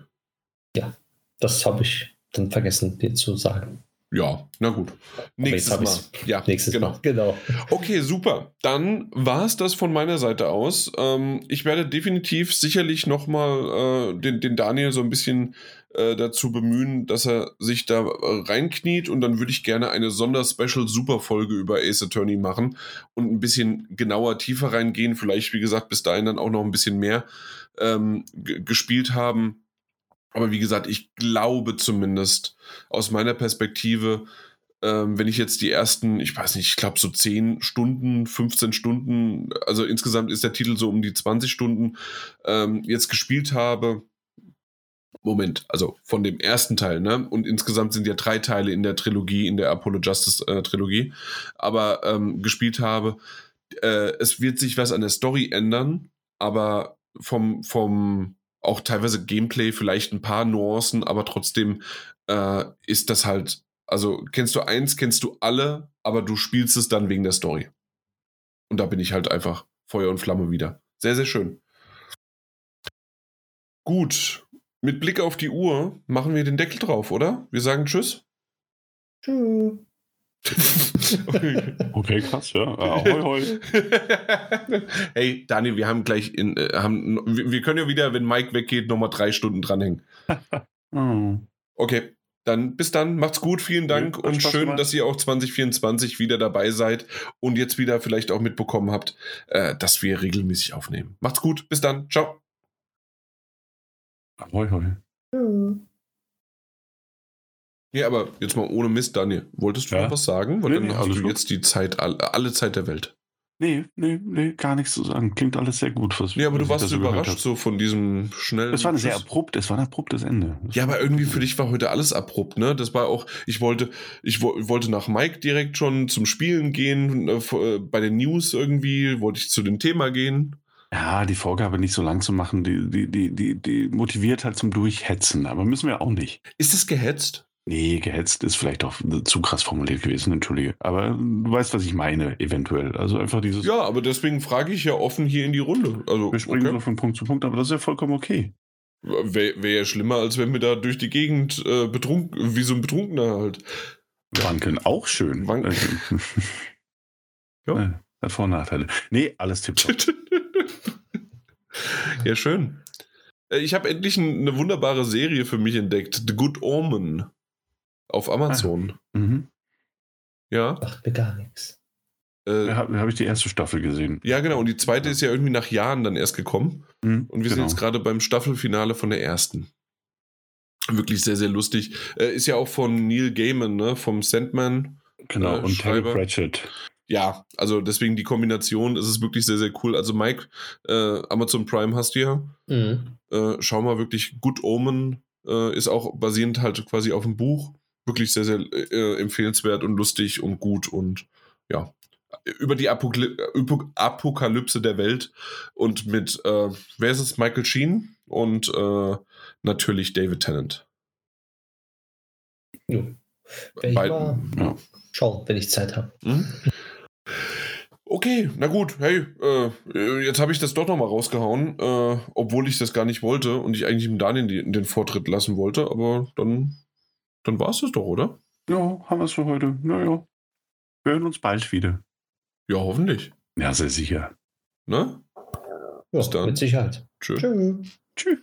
Ja, das habe ich dann vergessen, dir zu sagen. Ja, na gut. Nächstes Mal. Ja, nächstes genau. Mal. Genau. Okay, super. Dann war es das von meiner Seite aus. Ähm, ich werde definitiv sicherlich nochmal äh, den, den Daniel so ein bisschen äh, dazu bemühen, dass er sich da reinkniet und dann würde ich gerne eine Sonderspecial-Super-Folge über Ace Attorney machen und ein bisschen genauer tiefer reingehen. Vielleicht, wie gesagt, bis dahin dann auch noch ein bisschen mehr ähm, gespielt haben aber wie gesagt, ich glaube zumindest aus meiner Perspektive, ähm, wenn ich jetzt die ersten, ich weiß nicht, ich glaube so 10 Stunden, 15 Stunden, also insgesamt ist der Titel so um die 20 Stunden, ähm, jetzt gespielt habe. Moment, also von dem ersten Teil, ne? Und insgesamt sind ja drei Teile in der Trilogie, in der Apollo Justice äh, Trilogie, aber ähm, gespielt habe. Äh, es wird sich was an der Story ändern, aber vom, vom, auch teilweise Gameplay, vielleicht ein paar Nuancen, aber trotzdem äh, ist das halt, also kennst du eins, kennst du alle, aber du spielst es dann wegen der Story. Und da bin ich halt einfach Feuer und Flamme wieder. Sehr, sehr schön. Gut, mit Blick auf die Uhr machen wir den Deckel drauf, oder? Wir sagen Tschüss. Tschüss. Okay. krass, ja. Ahoi, hoi. hey, Daniel, wir haben gleich in, äh, haben, wir können ja wieder, wenn Mike weggeht, nochmal drei Stunden dranhängen. oh. Okay, dann bis dann, macht's gut, vielen Dank ja, und schön, gemacht. dass ihr auch 2024 wieder dabei seid und jetzt wieder vielleicht auch mitbekommen habt, äh, dass wir regelmäßig aufnehmen. Macht's gut, bis dann, ciao. Ahoi, hoi. Ja. Nee, aber jetzt mal ohne Mist, Daniel. Wolltest du ja. noch was sagen? Weil nee, dann nee, hast du jetzt die Zeit, alle Zeit der Welt. Nee, nee, nee, gar nichts zu sagen. Klingt alles sehr gut. Was, nee, aber du warst so überrascht so von diesem schnellen. Es war ein sehr abrupt, es war ein abruptes Ende. Das ja, aber irgendwie für dich war heute alles abrupt, ne? Das war auch, ich wollte, ich wollte nach Mike direkt schon zum Spielen gehen, äh, äh, bei den News irgendwie, wollte ich zu dem Thema gehen. Ja, die Vorgabe nicht so lang zu machen, die, die, die, die, die motiviert halt zum Durchhetzen, aber müssen wir auch nicht. Ist es gehetzt? Nee, gehetzt ist vielleicht auch zu krass formuliert gewesen, entschuldige. Aber du weißt, was ich meine, eventuell. Also einfach dieses. Ja, aber deswegen frage ich ja offen hier in die Runde. Also, wir springen okay. so von Punkt zu Punkt, aber das ist ja vollkommen okay. Wäre wär ja schlimmer, als wenn wir da durch die Gegend äh, betrunken, wie so ein Betrunkener halt. Wankeln auch schön. Wankeln. ja. Hat Vor- und Nachteile. Nee, alles tipptopp. ja, schön. Äh, ich habe endlich eine wunderbare Serie für mich entdeckt. The Good Omen. Auf Amazon. Ah. Mhm. Ja. Macht mir gar nichts. Äh, habe hab ich die erste Staffel gesehen. Ja, genau. Und die zweite ist ja irgendwie nach Jahren dann erst gekommen. Mhm, und wir genau. sind jetzt gerade beim Staffelfinale von der ersten. Wirklich sehr, sehr lustig. Äh, ist ja auch von Neil Gaiman, ne? Vom Sandman. Genau, äh, und Terry Pratchett. Ja, also deswegen die Kombination ist es wirklich sehr, sehr cool. Also Mike, äh, Amazon Prime hast du ja. Mhm. Äh, schau mal wirklich, Good Omen äh, ist auch basierend halt quasi auf dem Buch wirklich sehr, sehr äh, empfehlenswert und lustig und gut und ja, über die Apokly Apokalypse der Welt und mit, äh, wer ist es? Michael Sheen und äh, natürlich David Tennant. Ja. ich mal ja. schauen, wenn ich Zeit habe. Mhm. Okay, na gut, hey, äh, jetzt habe ich das doch nochmal rausgehauen, äh, obwohl ich das gar nicht wollte und ich eigentlich dem Daniel den, den Vortritt lassen wollte, aber dann dann war es das doch, oder? Ja, haben wir es für heute. Naja. Wir hören uns bald wieder. Ja, hoffentlich. Ja, sehr sicher. Ne? Ja, Bis dann. Mit Sicherheit. Tschüss. Tschüss. Tschüss.